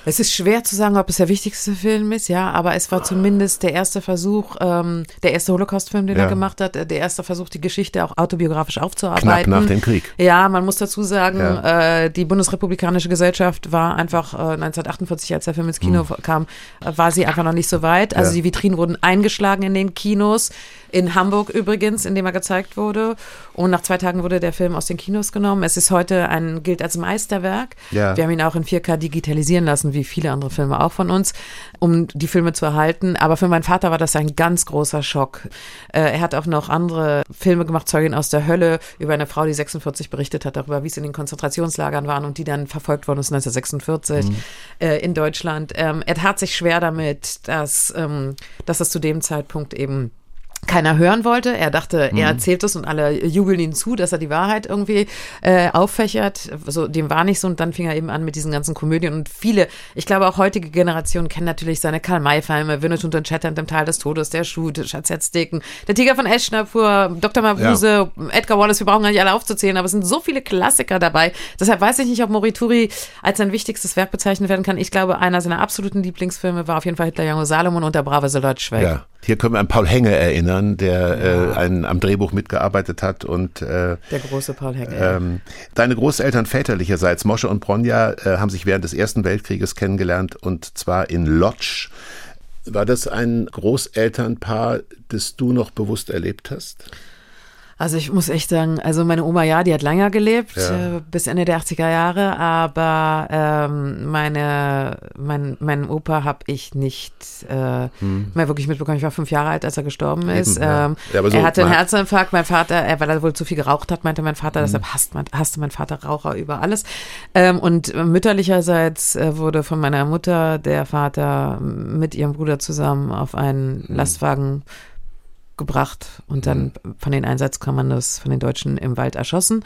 Speaker 2: Es ist schwer zu sagen, ob es der wichtigste Film ist, ja, aber es war zumindest der erste Versuch, ähm, der erste Holocaust-Film, den
Speaker 1: Ja.
Speaker 2: er gemacht hat, der erste Versuch, die Geschichte auch autobiografisch aufzuarbeiten.
Speaker 1: Knapp nach dem Krieg.
Speaker 2: Ja, man muss dazu sagen,
Speaker 1: Ja.
Speaker 2: äh, die Bundesrepublikanische Gesellschaft war einfach äh, 1948, als der Film ins Kino kam, äh, war sie einfach noch nicht so weit. Also
Speaker 1: Hm. Ja.
Speaker 2: die Vitrinen wurden eingeschlagen in den Kinos, in Hamburg übrigens, in dem er gezeigt wurde. Und nach zwei Tagen wurde der Film aus den Kinos genommen. Es ist heute ein, gilt als Meisterwerk.
Speaker 1: Ja.
Speaker 2: Wir haben ihn auch in 4K digitalisieren lassen, wie viele andere Filme auch von uns, um die Filme zu erhalten. Aber für meinen Vater war das ein ganz großer Schock. Äh, er hat auch noch andere Filme gemacht, Zeugin aus der Hölle, über eine Frau, die 46 berichtet hat, darüber, wie es in den Konzentrationslagern waren und die dann verfolgt worden ist 1946 äh, in Deutschland. Ähm, er tat sich schwer damit, dass, ähm, dass es zu dem Zeitpunkt eben keiner hören wollte. Er dachte, er erzählt es und alle jubeln ihm zu, dass er die Wahrheit irgendwie äh, auffächert. So, dem war nicht so und dann fing er eben an mit diesen ganzen Komödien und viele, ich glaube auch heutige Generationen kennen natürlich seine Karl-May-Filme, Winnetou und den im Tal des Todes, Der Schuh, der Schatzhetzdicken, Der Tiger von Eschnapur, Dr. Mabuse, Edgar Wallace, wir brauchen gar nicht alle aufzuzählen, aber es sind so viele Klassiker dabei. Deshalb weiß ich nicht, ob Morituri als sein wichtigstes Werk bezeichnet werden kann. Ich glaube, einer seiner absoluten Lieblingsfilme war auf jeden Fall Hitler, Junge Salomon und der brave Soldat Schweig.
Speaker 1: Ja, hier können wir an Paul Henge erinnern, der äh, ein, am Drehbuch mitgearbeitet hat und äh,
Speaker 2: Der große Paul Hecke.
Speaker 1: ähm, deine Großeltern väterlicherseits, Mosche und Bronja, äh, haben sich während des Ersten Weltkrieges kennengelernt und zwar in Lodz. War das ein Großelternpaar, das du noch bewusst erlebt hast?
Speaker 2: Also ich muss echt sagen, also meine Oma ja, die hat länger gelebt,
Speaker 1: Ja.
Speaker 2: äh, bis Ende der 80er Jahre, aber ähm, meine, mein, meinen Opa habe ich nicht äh, mehr wirklich mitbekommen. Ich war fünf Jahre alt, als er gestorben ist.
Speaker 1: Hm. ja.
Speaker 2: Ähm,
Speaker 1: Ja, so
Speaker 2: er hatte einen Herzinfarkt, mein Vater, er, weil er wohl zu viel geraucht hat, meinte mein
Speaker 1: Hm.
Speaker 2: Vater, deshalb hasst mein, hasste mein Vater Raucher über alles. Ähm, und mütterlicherseits äh, wurde von meiner Mutter der Vater mit ihrem Bruder zusammen auf einen
Speaker 1: Hm.
Speaker 2: Lastwagen gebracht und dann von den Einsatzkommandos von den Deutschen im Wald erschossen.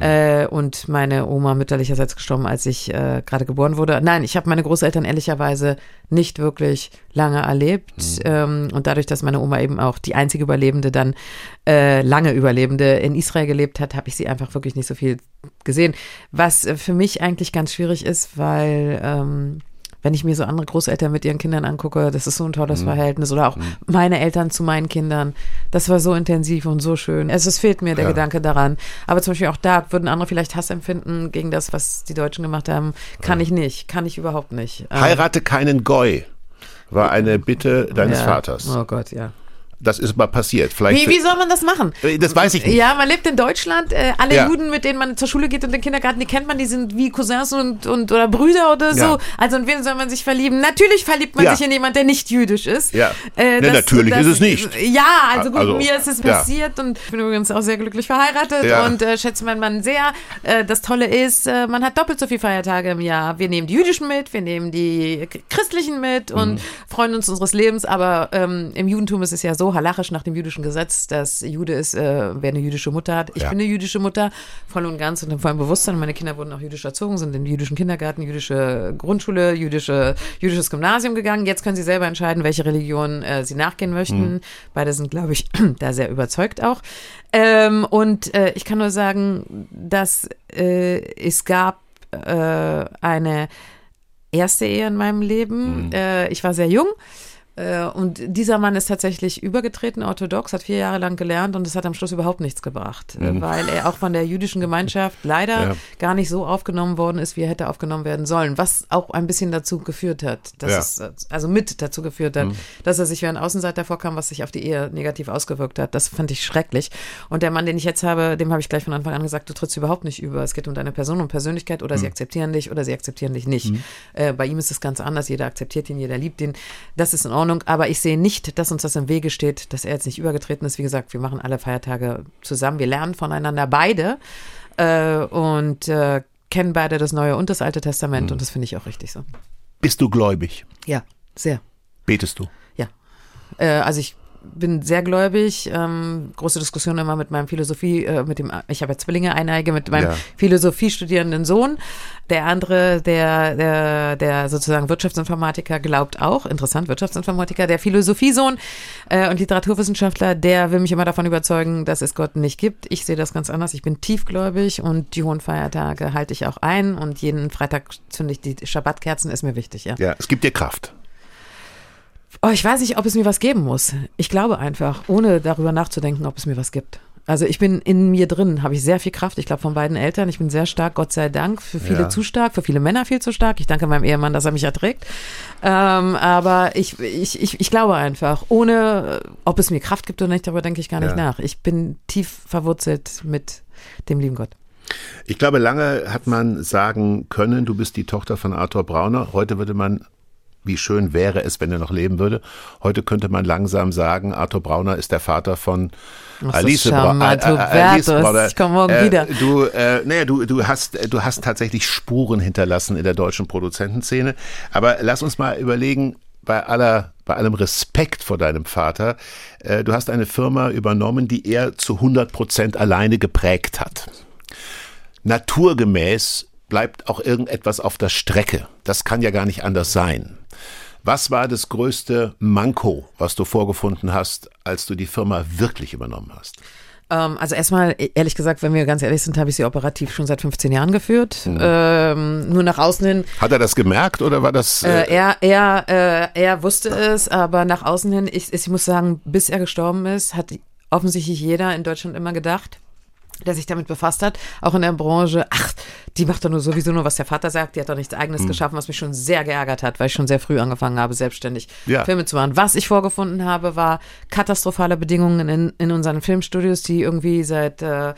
Speaker 2: Äh, und meine Oma mütterlicherseits gestorben, als ich äh, gerade geboren wurde. Nein, ich habe meine Großeltern ehrlicherweise nicht wirklich lange erlebt. Ähm, und dadurch, dass meine Oma eben auch die einzige Überlebende dann äh, lange Überlebende in Israel gelebt hat, habe ich sie einfach wirklich nicht so viel gesehen. Was äh, für mich eigentlich ganz schwierig ist, weil ähm, wenn ich mir so andere Großeltern mit ihren Kindern angucke, das ist so ein tolles Verhältnis. Oder auch meine Eltern zu meinen Kindern. Das war so intensiv und so schön. Also es fehlt mir der
Speaker 1: Ja.
Speaker 2: Gedanke daran. Aber zum Beispiel auch da würden andere vielleicht Hass empfinden gegen das, was die Deutschen gemacht haben. Kann ich nicht. Kann ich überhaupt nicht. Ähm,
Speaker 1: Heirate keinen Goy, war eine Bitte deines
Speaker 2: ja.
Speaker 1: Vaters.
Speaker 2: Oh Gott, ja.
Speaker 1: Das ist mal passiert. Vielleicht,
Speaker 2: Wie, wie soll man das machen?
Speaker 1: Äh, Das weiß ich nicht.
Speaker 2: Ja, man lebt in Deutschland. Äh, alle
Speaker 1: Ja.
Speaker 2: Juden, mit denen man zur Schule geht und den Kindergarten, die kennt man, die sind wie Cousins und, und oder Brüder oder so.
Speaker 1: Ja.
Speaker 2: Also in wen soll man sich verlieben? Natürlich verliebt man
Speaker 1: Ja.
Speaker 2: sich in jemanden, der nicht jüdisch ist.
Speaker 1: Ja.
Speaker 2: Äh,
Speaker 1: Ne, natürlich ist es nicht.
Speaker 2: Ja, also gut,
Speaker 1: Also,
Speaker 2: mir ist es passiert und ich bin übrigens auch sehr glücklich verheiratet und äh, schätze meinen Mann sehr. Äh, das Tolle ist, man hat doppelt so viele Feiertage im Jahr. Wir nehmen die jüdischen mit, wir nehmen die christlichen mit und
Speaker 1: Mhm.
Speaker 2: freuen uns unseres Lebens, aber ähm, im Judentum ist es ja so halachisch nach dem jüdischen Gesetz, dass Jude ist, äh, wer eine jüdische Mutter hat. Ich
Speaker 1: Ja.
Speaker 2: bin eine jüdische Mutter, voll und ganz und im vollen Bewusstsein. Meine Kinder wurden auch jüdisch erzogen, sind in den jüdischen Kindergarten, jüdische Grundschule, jüdische, jüdisches Gymnasium gegangen. Jetzt können sie selber entscheiden, welche Religion äh, sie nachgehen möchten. Beide sind, glaube ich, da sehr überzeugt auch. Ähm, und äh, ich kann nur sagen, dass äh, es gab äh, eine erste Ehe in meinem Leben. Äh, ich war sehr jung. Äh, Und dieser Mann ist tatsächlich übergetreten, orthodox, hat vier Jahre lang gelernt und es hat am Schluss überhaupt nichts gebracht, äh, weil er auch von der jüdischen Gemeinschaft leider
Speaker 1: Ja.
Speaker 2: gar nicht so aufgenommen worden ist, wie er hätte aufgenommen werden sollen, was auch ein bisschen dazu geführt hat, dass
Speaker 1: Ja.
Speaker 2: es, also mit dazu geführt hat, dass er sich wie ein Außenseiter vorkam, was sich auf die Ehe negativ ausgewirkt hat. Das fand ich schrecklich. Und der Mann, den ich jetzt habe, dem habe ich gleich von Anfang an gesagt, du trittst überhaupt nicht über. Es geht um deine Person und Persönlichkeit oder sie akzeptieren dich oder sie akzeptieren dich nicht. Äh, bei ihm ist es ganz anders. Jeder akzeptiert ihn, jeder liebt ihn. Das ist in Ordnung. Aber ich sehe nicht, dass uns das im Wege steht, dass er jetzt nicht übergetreten ist. Wie gesagt, wir machen alle Feiertage zusammen. Wir lernen voneinander beide äh, und äh, kennen beide das Neue und das Alte Testament. Und das finde ich auch richtig so.
Speaker 1: Bist du gläubig?
Speaker 2: Ja, sehr.
Speaker 1: Betest du?
Speaker 2: Ja. Äh, also ich bin sehr gläubig, ähm, große Diskussion immer mit meinem Philosophie, äh, mit dem, ich habe ja Zwillinge, Eineige, mit meinem
Speaker 1: Ja.
Speaker 2: Philosophie studierenden Sohn. Der andere, der, der, der sozusagen Wirtschaftsinformatiker glaubt auch, interessant, Wirtschaftsinformatiker, der Philosophiesohn äh, und Literaturwissenschaftler, der will mich immer davon überzeugen, dass es Gott nicht gibt. Ich sehe das ganz anders. Ich bin tiefgläubig und die hohen Feiertage halte ich auch ein und jeden Freitag zünde ich die Schabbatkerzen, ist mir wichtig, ja.
Speaker 1: Ja, es gibt dir Kraft.
Speaker 2: Oh, ich weiß nicht, ob es mir was geben muss. Ich glaube einfach, ohne darüber nachzudenken, ob es mir was gibt. Also ich bin in mir drin, habe ich sehr viel Kraft. Ich glaube von beiden Eltern. Ich bin sehr stark, Gott sei Dank. Für viele
Speaker 1: Ja.
Speaker 2: zu stark, für viele Männer viel zu stark. Ich danke meinem Ehemann, dass er mich erträgt. Ähm, aber ich, ich, ich, ich glaube einfach, ohne, ob es mir Kraft gibt oder nicht, darüber denke ich gar nicht
Speaker 1: Ja.
Speaker 2: nach. Ich bin tief verwurzelt mit dem lieben Gott.
Speaker 1: Ich glaube, lange hat man sagen können, du bist die Tochter von Arthur Brauner. Heute würde man, wie schön wäre es, wenn er noch leben würde. Heute könnte man langsam sagen, Arthur Brauner ist der Vater von
Speaker 2: Ach,
Speaker 1: Alice, Bra Alice. Brauner.
Speaker 2: Ich komm morgen
Speaker 1: äh,
Speaker 2: wieder.
Speaker 1: Du, äh, naja, du, du hast, du hast tatsächlich Spuren hinterlassen in der deutschen Produzentenszene. Aber lass uns mal überlegen, bei aller, bei allem Respekt vor deinem Vater, äh, du hast eine Firma übernommen, die er zu 100 Prozent alleine geprägt hat naturgemäß bleibt auch irgendetwas auf der Strecke. Das kann ja gar nicht anders sein. Was war das größte Manko, was du vorgefunden hast, als du die Firma wirklich übernommen hast?
Speaker 2: Ähm, also erstmal, ehrlich gesagt, wenn wir ganz ehrlich sind, habe ich sie operativ schon seit 15 Jahren geführt. Ähm, nur nach außen hin
Speaker 1: Hat er das gemerkt oder war das?
Speaker 2: Äh, er, er, äh, er wusste es, aber nach außen hin, ich, ich muss sagen, bis er gestorben ist, hat offensichtlich jeder in Deutschland immer gedacht, der sich damit befasst hat, auch in der Branche, ach, die macht doch nur sowieso nur, was der Vater sagt, die hat doch nichts eigenes geschaffen, was mich schon sehr geärgert hat, weil ich schon sehr früh angefangen habe, selbstständig
Speaker 1: Ja.
Speaker 2: Filme zu machen. Was ich vorgefunden habe, war katastrophale Bedingungen in, in unseren Filmstudios, die irgendwie seit, äh,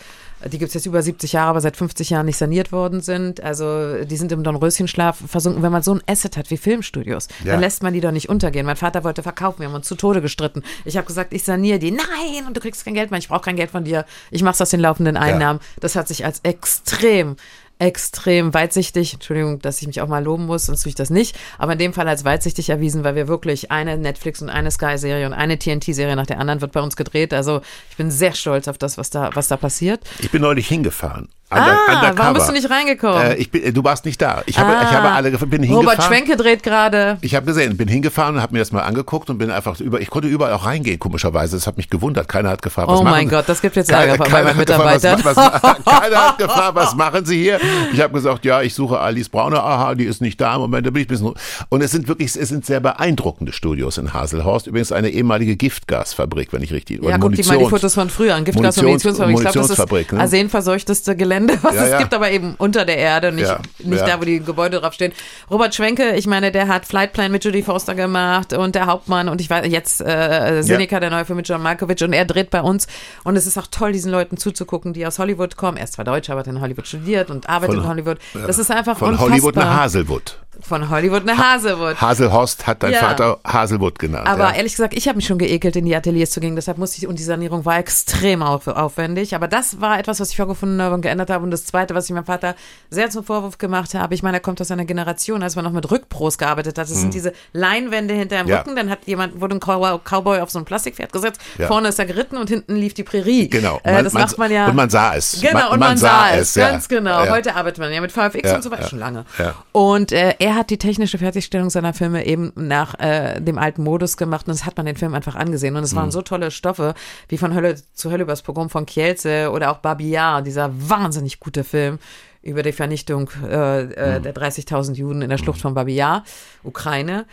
Speaker 2: die gibt's jetzt über 70 Jahre, aber seit 50 Jahren nicht saniert worden sind. Also die sind im Dornröschenschlaf versunken. Wenn man so ein Asset hat wie Filmstudios,
Speaker 1: Ja.
Speaker 2: dann lässt man die doch nicht untergehen. Mein Vater wollte verkaufen, wir haben uns zu Tode gestritten. Ich habe gesagt, ich saniere die. Nein, und du kriegst kein Geld mehr, ich brauche kein Geld von dir. Ich mache aus den laufenden Einnahmen. Das hat sich als extrem extrem weitsichtig, Entschuldigung, dass ich mich auch mal loben muss, sonst tue ich das nicht, aber in dem Fall als weitsichtig erwiesen, weil wir wirklich eine Netflix und eine Sky-Serie und eine TNT-Serie nach der anderen wird bei uns gedreht. Also ich bin sehr stolz auf das, was da, was da passiert.
Speaker 1: ich bin neulich hingefahren. Under,
Speaker 2: ah,
Speaker 1: undercover.
Speaker 2: warum bist du nicht reingekommen?
Speaker 1: Äh, ich bin, äh, du warst nicht da. Ich habe,
Speaker 2: Ah.
Speaker 1: ich habe alle, gef- bin hingefahren.
Speaker 2: Robert Schwenke dreht gerade.
Speaker 1: Ich habe gesehen, bin hingefahren und habe mir das mal angeguckt und bin einfach über, ich konnte überall auch reingehen, komischerweise. Das hat mich gewundert. Keiner hat gefragt, was
Speaker 2: Oh
Speaker 1: machen
Speaker 2: mein
Speaker 1: Sie?
Speaker 2: Gott, das gibt jetzt Ärger bei meinen
Speaker 1: gefragt,
Speaker 2: Mitarbeitern.
Speaker 1: Was, was, keiner hat gefragt, was machen Sie hier? Ich habe gesagt, ja, ich suche Alice Brauner. Aha, die ist nicht da. Moment, da bin ich ein bisschen. Und es sind wirklich, es sind sehr beeindruckende Studios in Haselhorst. Übrigens eine ehemalige Giftgasfabrik, wenn ich richtig.
Speaker 2: Ja, guck dir mal die Fotos von früher an. Giftgas und
Speaker 1: Munitions-
Speaker 2: Munitionsfabrik. Ich glaube, das ist
Speaker 1: ne?
Speaker 2: arsenverseuchteste Gelände Gelände, was
Speaker 1: Ja,
Speaker 2: es
Speaker 1: ja.
Speaker 2: gibt, aber eben unter der Erde, nicht,
Speaker 1: Ja,
Speaker 2: nicht da, wo die Gebäude draufstehen. Robert Schwenke, ich meine, der hat Flightplan mit Judy Foster gemacht und der Hauptmann und ich weiß jetzt äh, Seneca, der neue Film mit John Malkovich und er dreht bei uns und es ist auch toll, diesen Leuten zuzugucken, die aus Hollywood kommen. Er ist zwar Deutsch, aber hat in Hollywood studiert und arbeitet
Speaker 1: Von-
Speaker 2: in Hollywood. Das ist einfach
Speaker 1: Von
Speaker 2: unfassbar.
Speaker 1: Hollywood nach Haselwood.
Speaker 2: Von Hollywood nach Haselwood.
Speaker 1: Haselhorst hat dein
Speaker 2: Ja.
Speaker 1: Vater Haselwood genannt.
Speaker 2: Aber
Speaker 1: ja.
Speaker 2: ehrlich gesagt, ich habe mich schon geekelt, in die Ateliers zu gehen. Deshalb musste ich, und die Sanierung war extrem auf, aufwendig. Aber das war etwas, was ich vorgefunden habe und geändert habe. Und das Zweite, was ich meinem Vater sehr zum Vorwurf gemacht habe, ich meine, er kommt aus einer Generation, als man noch mit Rückpros gearbeitet hat. Das sind diese Leinwände hinter dem
Speaker 1: Hm. Ja.
Speaker 2: Rücken. Dann hat jemand, wurde ein Cow- Cowboy auf so ein Plastikpferd gesetzt. Vorne ist er geritten und hinten lief die Prärie.
Speaker 1: Genau.
Speaker 2: Äh, das macht man ja.
Speaker 1: Und man sah es.
Speaker 2: Genau, und man, sah es,
Speaker 1: ja.
Speaker 2: ganz genau. Heute arbeitet man ja mit VFX und so weiter schon lange. Und äh, er hat die technische Fertigstellung seiner Filme eben nach äh, dem alten Modus gemacht und das hat man den Film einfach angesehen. Und es
Speaker 1: Mhm.
Speaker 2: waren so tolle Stoffe, wie von Hölle zu Hölle übers Pogrom von Kielce oder auch Babillard, dieser wahnsinnig gute Film über die Vernichtung äh,
Speaker 1: Mhm.
Speaker 2: der 30.000 Juden in der Schlucht von Babillard, Ukraine.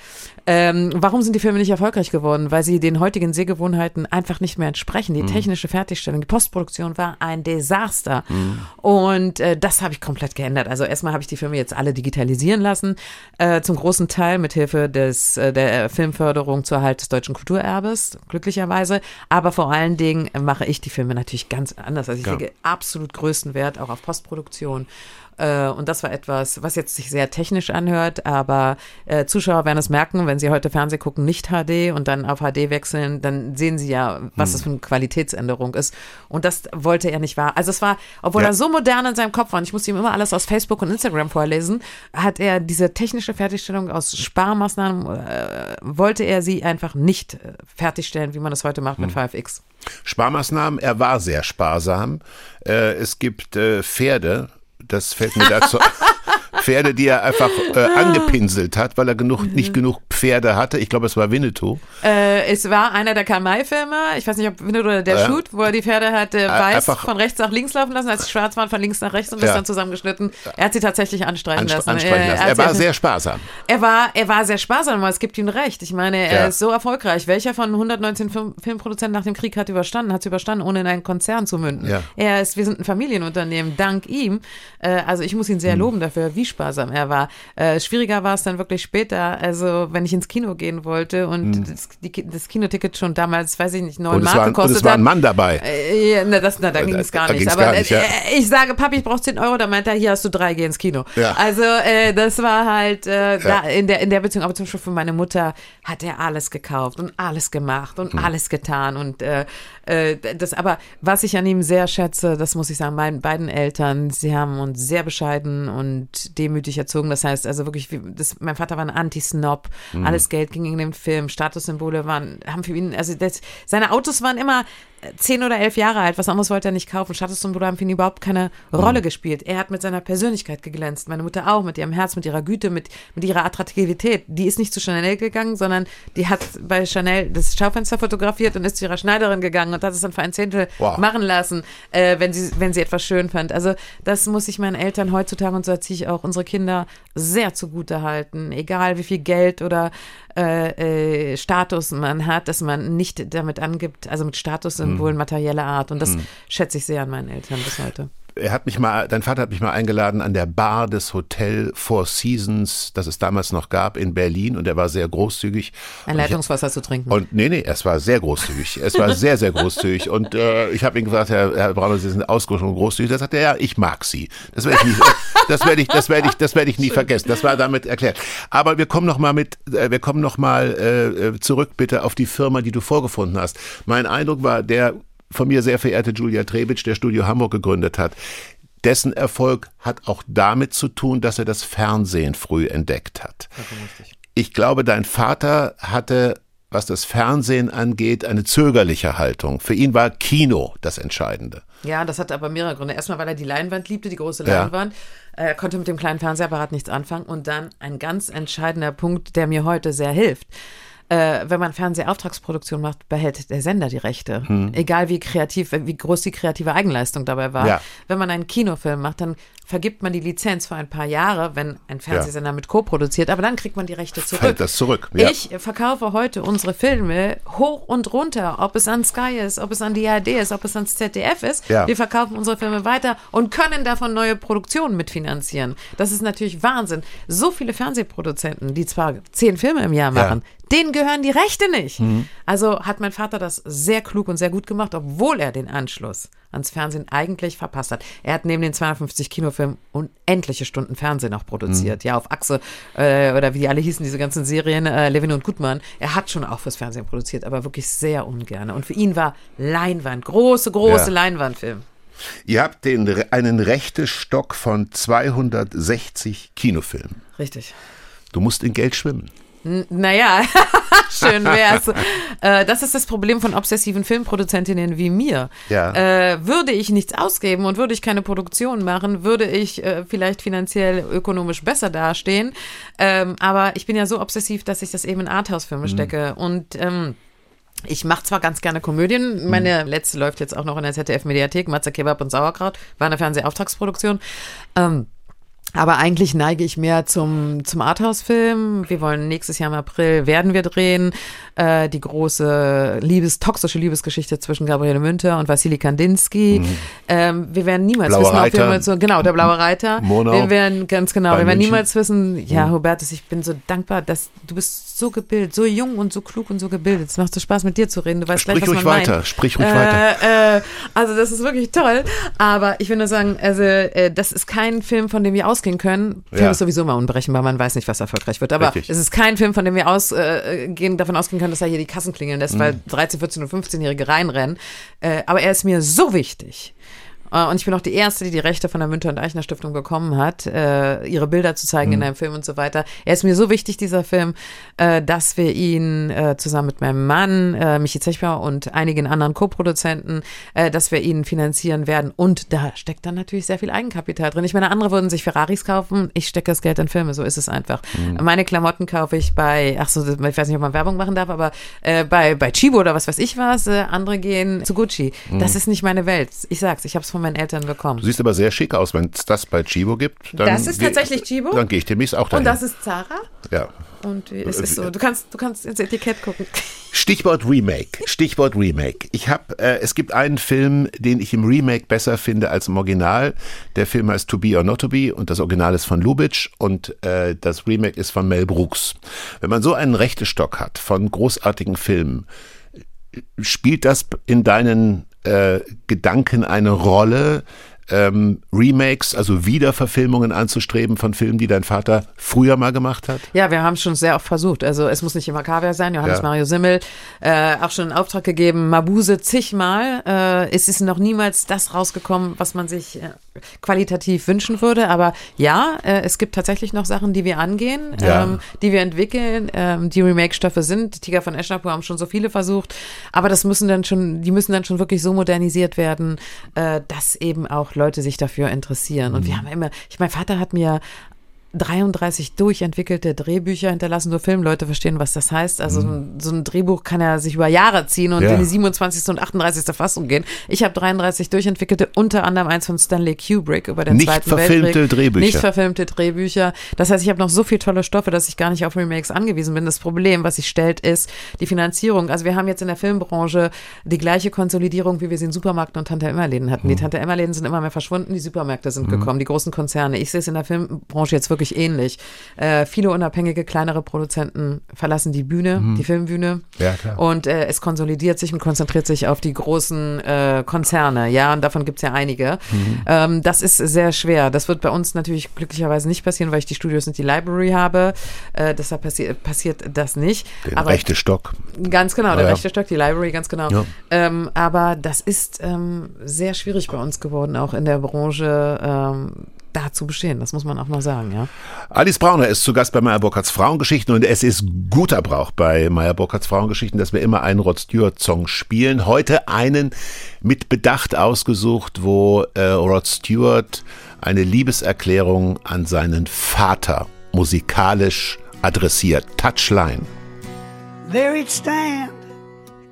Speaker 2: Ähm, warum sind die Filme nicht erfolgreich geworden? Weil sie den heutigen Sehgewohnheiten einfach nicht mehr entsprechen.
Speaker 1: Mhm.
Speaker 2: Die technische Fertigstellung, die Postproduktion war ein Desaster. Und äh, das habe ich komplett geändert. Also erstmal habe ich die Filme jetzt alle digitalisieren lassen, äh, zum großen Teil mit Hilfe des, äh, der Filmförderung zur Erhalt des deutschen Kulturerbes, glücklicherweise. Aber vor allen Dingen mache ich die Filme natürlich ganz anders. Also ich
Speaker 1: Ja.
Speaker 2: lege absolut größten Wert auch auf Postproduktion. Äh, Und das war etwas, was jetzt sich sehr technisch anhört, aber äh, Zuschauer werden es merken, wenn sie heute Fernsehen gucken, nicht HD und dann auf HD wechseln, dann sehen sie ja, was das für eine Qualitätsänderung ist. Und das wollte er nicht wahr. Also es war, obwohl
Speaker 1: Ja.
Speaker 2: er so modern in seinem Kopf war, und ich musste ihm immer alles aus Facebook und Instagram vorlesen, hat er diese technische Fertigstellung aus Sparmaßnahmen, äh, wollte er sie einfach nicht äh, fertigstellen, wie man das heute macht mit VFX.
Speaker 1: Sparmaßnahmen, er war sehr sparsam. Äh, es gibt äh, Pferde, das fällt mir dazu. Pferde, die er einfach äh, angepinselt hat, weil er genug,
Speaker 2: Mhm.
Speaker 1: nicht genug Pferde hatte. Ich glaube, es war Winnetou.
Speaker 2: Äh, es war einer der Karl-May-Filme, ich weiß nicht, ob Winnet oder der
Speaker 1: Ja.
Speaker 2: Shoot, wo er die Pferde hat äh, weiß von rechts nach links laufen lassen, als sie schwarz waren, von links nach rechts und das
Speaker 1: Ja.
Speaker 2: dann zusammengeschnitten. Er hat sie tatsächlich anstreichen
Speaker 1: Ansp
Speaker 2: lassen.
Speaker 1: ansprechen
Speaker 2: Äh,
Speaker 1: lassen.
Speaker 2: hat
Speaker 1: Er
Speaker 2: sie-
Speaker 1: war sehr sparsam.
Speaker 2: er war, er war sehr sparsam, aber es gibt ihm recht. Ich meine, er
Speaker 1: Ja.
Speaker 2: ist so erfolgreich. Welcher von 119 Film Filmproduzenten nach dem Krieg hat überstanden, hat es überstanden, ohne in einen Konzern zu münden? Er ist, wir sind ein Familienunternehmen, dank ihm. Äh, also ich muss ihn
Speaker 1: Hm.
Speaker 2: sehr loben dafür, wie sparsam er war. Äh, schwieriger war es dann wirklich später, also wenn ich ins Kino gehen wollte und das, die, das Kinoticket schon damals, weiß ich nicht, neun.
Speaker 1: Und
Speaker 2: Mark
Speaker 1: war, und
Speaker 2: gekostet
Speaker 1: es war ein
Speaker 2: hat.
Speaker 1: Mann dabei.
Speaker 2: Äh, ja, na, das, na, da
Speaker 1: Da-
Speaker 2: ging es gar
Speaker 1: da
Speaker 2: nicht. Aber
Speaker 1: gar nicht, ja.
Speaker 2: äh, ich sage, Papi, ich brauche 10 Euro, da meint er, hier hast du drei, geh ins Kino.
Speaker 1: Ja.
Speaker 2: Also äh, das war halt äh, da in der in der Beziehung, aber zum Beispiel für meine Mutter hat er alles gekauft und alles gemacht und
Speaker 1: Hm.
Speaker 2: alles getan und das. Aber was ich an ihm sehr schätze, das muss ich sagen, meinen beiden Eltern, sie haben uns sehr bescheiden und demütig erzogen. Das heißt also wirklich, das, mein Vater war ein Anti-Snob,
Speaker 1: Hm.
Speaker 2: alles Geld ging in den Film, Statussymbole waren, haben für ihn, also das, seine Autos waren immer zehn oder elf Jahre alt, was anderes wollte er nicht kaufen. Statussymbole haben für ihn überhaupt keine Rolle gespielt. Er hat mit seiner Persönlichkeit geglänzt, meine Mutter auch, mit ihrem Herz, mit ihrer Güte, mit, mit ihrer Attraktivität. Die ist nicht zu Chanel gegangen, sondern die hat bei Chanel das Schaufenster fotografiert und ist zu ihrer Schneiderin gegangen und hat es dann für ein Zehntel
Speaker 1: Wow.
Speaker 2: machen lassen, äh, wenn, sie, wenn sie etwas schön fand. Also das muss ich meinen Eltern heutzutage und so erziehe ich auch unsere Kinder sehr zugute halten. Egal wie viel Geld oder äh, äh, Status man hat, dass man nicht damit angibt, also mit Statussymbolen materieller Art. Und das schätze ich sehr an meinen Eltern bis heute.
Speaker 1: Er hat mich mal, dein Vater hat mich mal eingeladen an der Bar des Hotel Four Seasons, das es damals noch gab in Berlin und er war sehr großzügig.
Speaker 2: Ein Leitungswasser zu trinken.
Speaker 1: Und nee, nee, es war sehr großzügig. Es war sehr, sehr großzügig. Und äh, ich habe ihm gesagt, Herr, Herr Brauner, Sie sind ausgesprochen großzügig. Da sagt er, ja, ich mag Sie. Das werde ich nicht, das werde ich, das werde ich, das werde ich nie vergessen. Das war damit erklärt. Aber wir kommen noch mal mit, äh, wir kommen noch mal äh, äh, zurück bitte auf die Firma, die du vorgefunden hast. Mein Eindruck war, der von mir sehr verehrte Julia Trebitsch, der Studio Hamburg gegründet hat, dessen Erfolg hat auch damit zu tun, dass er das Fernsehen früh entdeckt hat. Ich glaube, dein Vater hatte, was das Fernsehen angeht, eine zögerliche Haltung. Für ihn war Kino das Entscheidende.
Speaker 2: Ja, das hatte aber mehrere Gründe. Erstmal, weil er die Leinwand liebte, die große
Speaker 1: Ja.
Speaker 2: Leinwand. Er konnte mit dem kleinen Fernsehapparat nichts anfangen. Und dann ein ganz entscheidender Punkt, der mir heute sehr hilft. Äh, wenn man Fernsehauftragsproduktion macht, behält der Sender die Rechte. Egal wie kreativ, wie groß die kreative Eigenleistung dabei war.
Speaker 1: Hm. Ja.
Speaker 2: Wenn man einen Kinofilm macht, dann vergibt man die Lizenz für ein paar Jahre, wenn ein Fernsehsender mit co-produziert, aber dann kriegt man die Rechte zurück.
Speaker 1: Fällt das zurück. Ja.
Speaker 2: Ich verkaufe heute unsere Filme hoch und runter, ob es an Sky ist, ob es an die ARD ist, ob es ans ZDF ist.
Speaker 1: Ja.
Speaker 2: Wir verkaufen unsere Filme weiter und können davon neue Produktionen mitfinanzieren. Das ist natürlich Wahnsinn. So viele Fernsehproduzenten, die zwar zehn Filme im Jahr machen, denen gehören die Rechte nicht. Also hat mein Vater das sehr klug und sehr gut gemacht, obwohl er den Anschluss ans Fernsehen eigentlich verpasst hat. Er hat neben den 250 Kinofilmen unendliche Stunden Fernsehen auch produziert. Ja, auf Achse äh, oder wie die alle hießen, diese ganzen Serien, äh, Levin und Gutmann. Er hat schon auch fürs Fernsehen produziert, aber wirklich sehr ungern. Und für ihn war Leinwand, große, große
Speaker 1: Ja.
Speaker 2: Leinwandfilm.
Speaker 1: Ihr habt den, einen Rechtestock von 260 Kinofilmen.
Speaker 2: Richtig.
Speaker 1: Du musst in Geld schwimmen.
Speaker 2: N naja, schön wär's. äh, das ist das Problem von obsessiven Filmproduzentinnen wie mir.
Speaker 1: Ja.
Speaker 2: Äh, würde ich nichts ausgeben und würde ich keine Produktion machen, würde ich äh, vielleicht finanziell ökonomisch besser dastehen. Ähm, aber ich bin ja so obsessiv, dass ich das eben in Arthouse-Filme stecke. Und ähm, ich mache zwar ganz gerne Komödien. Meine letzte läuft jetzt auch noch in der ZDF-Mediathek. Matze Kebab und Sauerkraut war eine Fernsehauftragsproduktion. Ähm, aber eigentlich neige ich mehr zum, zum Arthouse-Film. Wir wollen nächstes Jahr im April, werden wir drehen, äh, die große Liebes, toxische Liebesgeschichte zwischen Gabriele Münter und Vassili Kandinsky. Ähm, wir werden niemals
Speaker 1: Blauer
Speaker 2: wissen, ob wir
Speaker 1: Reiter.
Speaker 2: so, genau, der blaue Reiter.
Speaker 1: Monau.
Speaker 2: Wir werden, ganz genau, wir werden
Speaker 1: München.
Speaker 2: niemals wissen, ja, Hubertus, ich bin so dankbar, dass du bist so gebildet, so jung und so klug und so gebildet. Es macht so Spaß, mit dir zu reden. Du weißt
Speaker 1: Sprich
Speaker 2: gleich, was
Speaker 1: ruhig weiter,
Speaker 2: meint.
Speaker 1: sprich ruhig weiter.
Speaker 2: Äh, äh, also das ist wirklich toll. Aber ich will nur sagen, also äh, das ist kein Film, von dem wir ausgehen können. Film
Speaker 1: Ja.
Speaker 2: ist sowieso mal unberechenbar, man weiß nicht, was erfolgreich wird. Aber
Speaker 1: Richtig.
Speaker 2: es ist kein Film, von dem wir ausgehen, davon ausgehen können, dass er hier die Kassen klingeln lässt,
Speaker 1: Mhm.
Speaker 2: weil 13, 14 und 15-Jährige reinrennen. Äh, aber er ist mir so wichtig. Äh, Und ich bin auch die Erste, die die Rechte von der Münter und Eichner Stiftung bekommen hat, äh, ihre Bilder zu zeigen
Speaker 1: Mhm.
Speaker 2: in einem Film und so weiter. Er ist mir so wichtig, dieser Film, äh, dass wir ihn äh, zusammen mit meinem Mann, äh, Michi Zechber und einigen anderen Co-Produzenten, äh, dass wir ihn finanzieren werden. Und da steckt dann natürlich sehr viel Eigenkapital drin. Ich meine, andere würden sich Ferraris kaufen. Ich stecke das Geld in Filme, so ist es einfach.
Speaker 1: Mhm.
Speaker 2: Meine Klamotten kaufe ich bei, ach so, ich weiß nicht, ob man Werbung machen darf, aber äh, bei, bei Chibo oder was weiß ich was. Äh, andere gehen zu Gucci.
Speaker 1: Mhm.
Speaker 2: Das ist nicht meine Welt. Ich sag's, ich habe es von meinen Eltern bekommen.
Speaker 1: Du siehst aber sehr schick aus, wenn es das bei Chibo gibt. Dann
Speaker 2: Das ist tatsächlich Chibo?
Speaker 1: Dann gehe ich demnächst auch dahin.
Speaker 2: Und das ist Zara.
Speaker 1: ja.
Speaker 2: Und es ist so, du kannst, du kannst ins Etikett gucken.
Speaker 1: Stichwort Remake. Stichwort Remake. Ich habe, äh, es gibt einen Film, den ich im Remake besser finde als im Original. Der Film heißt To Be or Not to Be und das Original ist von Lubitsch und äh, das Remake ist von Mel Brooks. Wenn man so einen Rechtestock hat von großartigen Filmen, spielt das in deinen äh, Gedanken eine Rolle? Ähm, Remakes, also Wiederverfilmungen anzustreben von Filmen, die dein Vater früher mal gemacht hat?
Speaker 2: Ja, wir haben schon sehr oft versucht. Also es muss nicht immer Kaviar sein. Johannes
Speaker 1: Ja.
Speaker 2: Mario Simmel äh, auch schon in Auftrag gegeben. Mabuse zigmal. Äh, es ist noch niemals das rausgekommen, was man sich äh, qualitativ wünschen würde. Aber ja, äh, es gibt tatsächlich noch Sachen, die wir angehen,
Speaker 1: Ja.
Speaker 2: ähm, die wir entwickeln. Ähm, die Remake-Stoffe sind. Tiger von Eschnapur haben schon so viele versucht. Aber das müssen dann schon, die müssen dann schon wirklich so modernisiert werden, äh, dass eben auch Leute sich dafür interessieren. Und wir haben immer, ich mein Vater hat mir 33 durchentwickelte Drehbücher hinterlassen, nur Filmleute verstehen, was das heißt. Also so ein- so ein Drehbuch kann ja sich über Jahre ziehen und
Speaker 1: Ja.
Speaker 2: in die 27. und 38. Fassung gehen. Ich habe 33 durchentwickelte, unter anderem eins von Stanley Kubrick über den
Speaker 1: Nicht
Speaker 2: Zweiten
Speaker 1: verfilmte
Speaker 2: Weltkrieg.
Speaker 1: Drehbücher.
Speaker 2: Nicht verfilmte Drehbücher. Das heißt, ich habe noch so viele tolle Stoffe, dass ich gar nicht auf Remakes angewiesen bin. Das Problem, was sich stellt, ist die Finanzierung. Also wir haben jetzt in der Filmbranche die gleiche Konsolidierung, wie wir sie in Supermärkten und Tante-Emma-Läden hatten. Die
Speaker 1: Mhm.
Speaker 2: Tante-Emma-Läden sind immer mehr verschwunden, die Supermärkte sind gekommen, die großen Konzerne. Ich sehe es in der Filmbranche jetzt wirklich ähnlich. Äh, viele unabhängige, kleinere Produzenten verlassen die Bühne, die Filmbühne.
Speaker 1: Mhm. Ja, klar.
Speaker 2: Und äh, es konsolidiert sich und konzentriert sich auf die großen äh, Konzerne. Ja, und davon gibt's ja einige.
Speaker 1: Mhm.
Speaker 2: Ähm, das ist sehr schwer. Das wird bei uns natürlich glücklicherweise nicht passieren, weil ich die Studios und die Library habe. Äh, deshalb passi passiert das nicht. Aber
Speaker 1: rechte Stock.
Speaker 2: Ganz genau, der
Speaker 1: Ja, ja.
Speaker 2: rechte Stock, die Library, ganz genau.
Speaker 1: Ja.
Speaker 2: Ähm, aber das ist ähm, sehr schwierig bei uns geworden, auch in der Branche ähm, da zu bestehen. Das muss man auch mal sagen, ja.
Speaker 1: Alice Brauner ist zu Gast bei Meyer Burkhardts Frauengeschichten und es ist guter Brauch bei Meyer Burkhardts Frauengeschichten, dass wir immer einen Rod Stewart Song spielen. Heute einen mit Bedacht ausgesucht, wo äh, Rod Stewart eine Liebeserklärung an seinen Vater musikalisch adressiert. Touchline.
Speaker 3: There he'd stand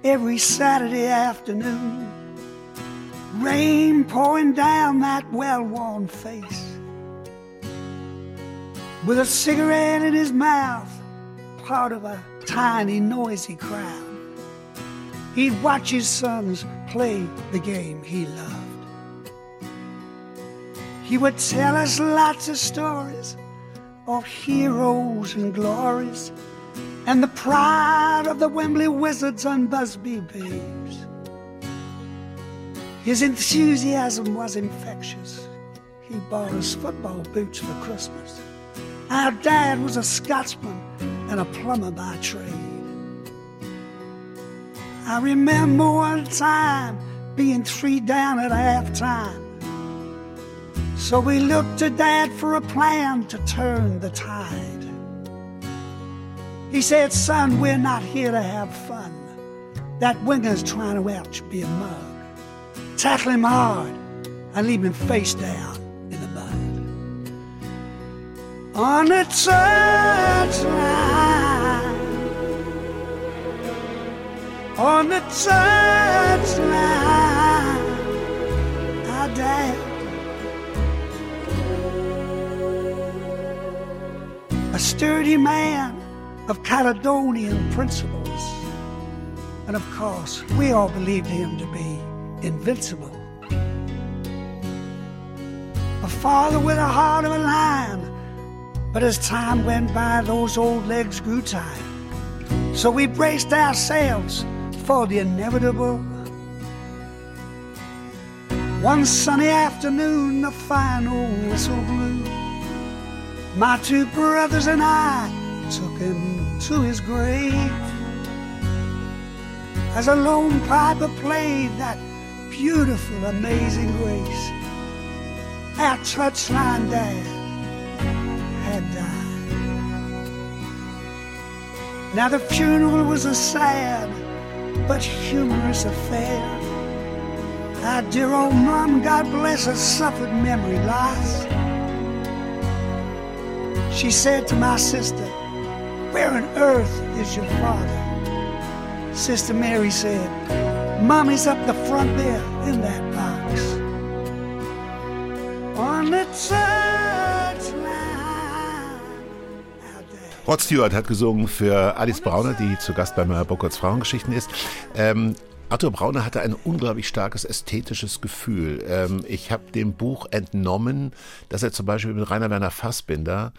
Speaker 3: every Saturday afternoon, rain pouring down that well worn face. with a cigarette in his mouth, part of a tiny, noisy crowd. He'd watch his sons play the game he loved. He would tell us lots of stories of heroes and glories and the pride of the Wembley Wizards and Busby Babes. His enthusiasm was infectious. He bought us football boots for Christmas. Our dad was a Scotsman and a plumber by trade. I remember one time being three down at halftime. So we looked to Dad for a plan to turn the tide. He said, Son, we're not here to have fun. That winger's trying to ouch be a mug. Tackle him hard and leave him face down in the mud. On the touchline. on the touchline. I died. A sturdy man of Caledonian principles. And of course, we all believed him to be invincible. A father with a heart of a lion. But as time went by, those old legs grew tired. So we braced ourselves for the inevitable. One sunny afternoon, the final whistle blew. My two brothers and I took him to his grave. As a lone piper played that beautiful, amazing grace, our touchline dad had died. Now the funeral was a sad but humorous affair. Our dear old mom, God bless her, suffered memory loss. She said to my sister, Where on earth is your father? Sister Mary said, Mommy's up the front there in that box. On the touchline.
Speaker 1: Rod Stewart hat gesungen für Alice Brauner, die zu Gast bei Meyer Bockerts Frauengeschichten ist. Ähm, Arthur Brauner hatte ein unglaublich starkes ästhetisches Gefühl. Ähm, ich habe dem Buch entnommen, dass er zum Beispiel mit Rainer Werner Fassbinder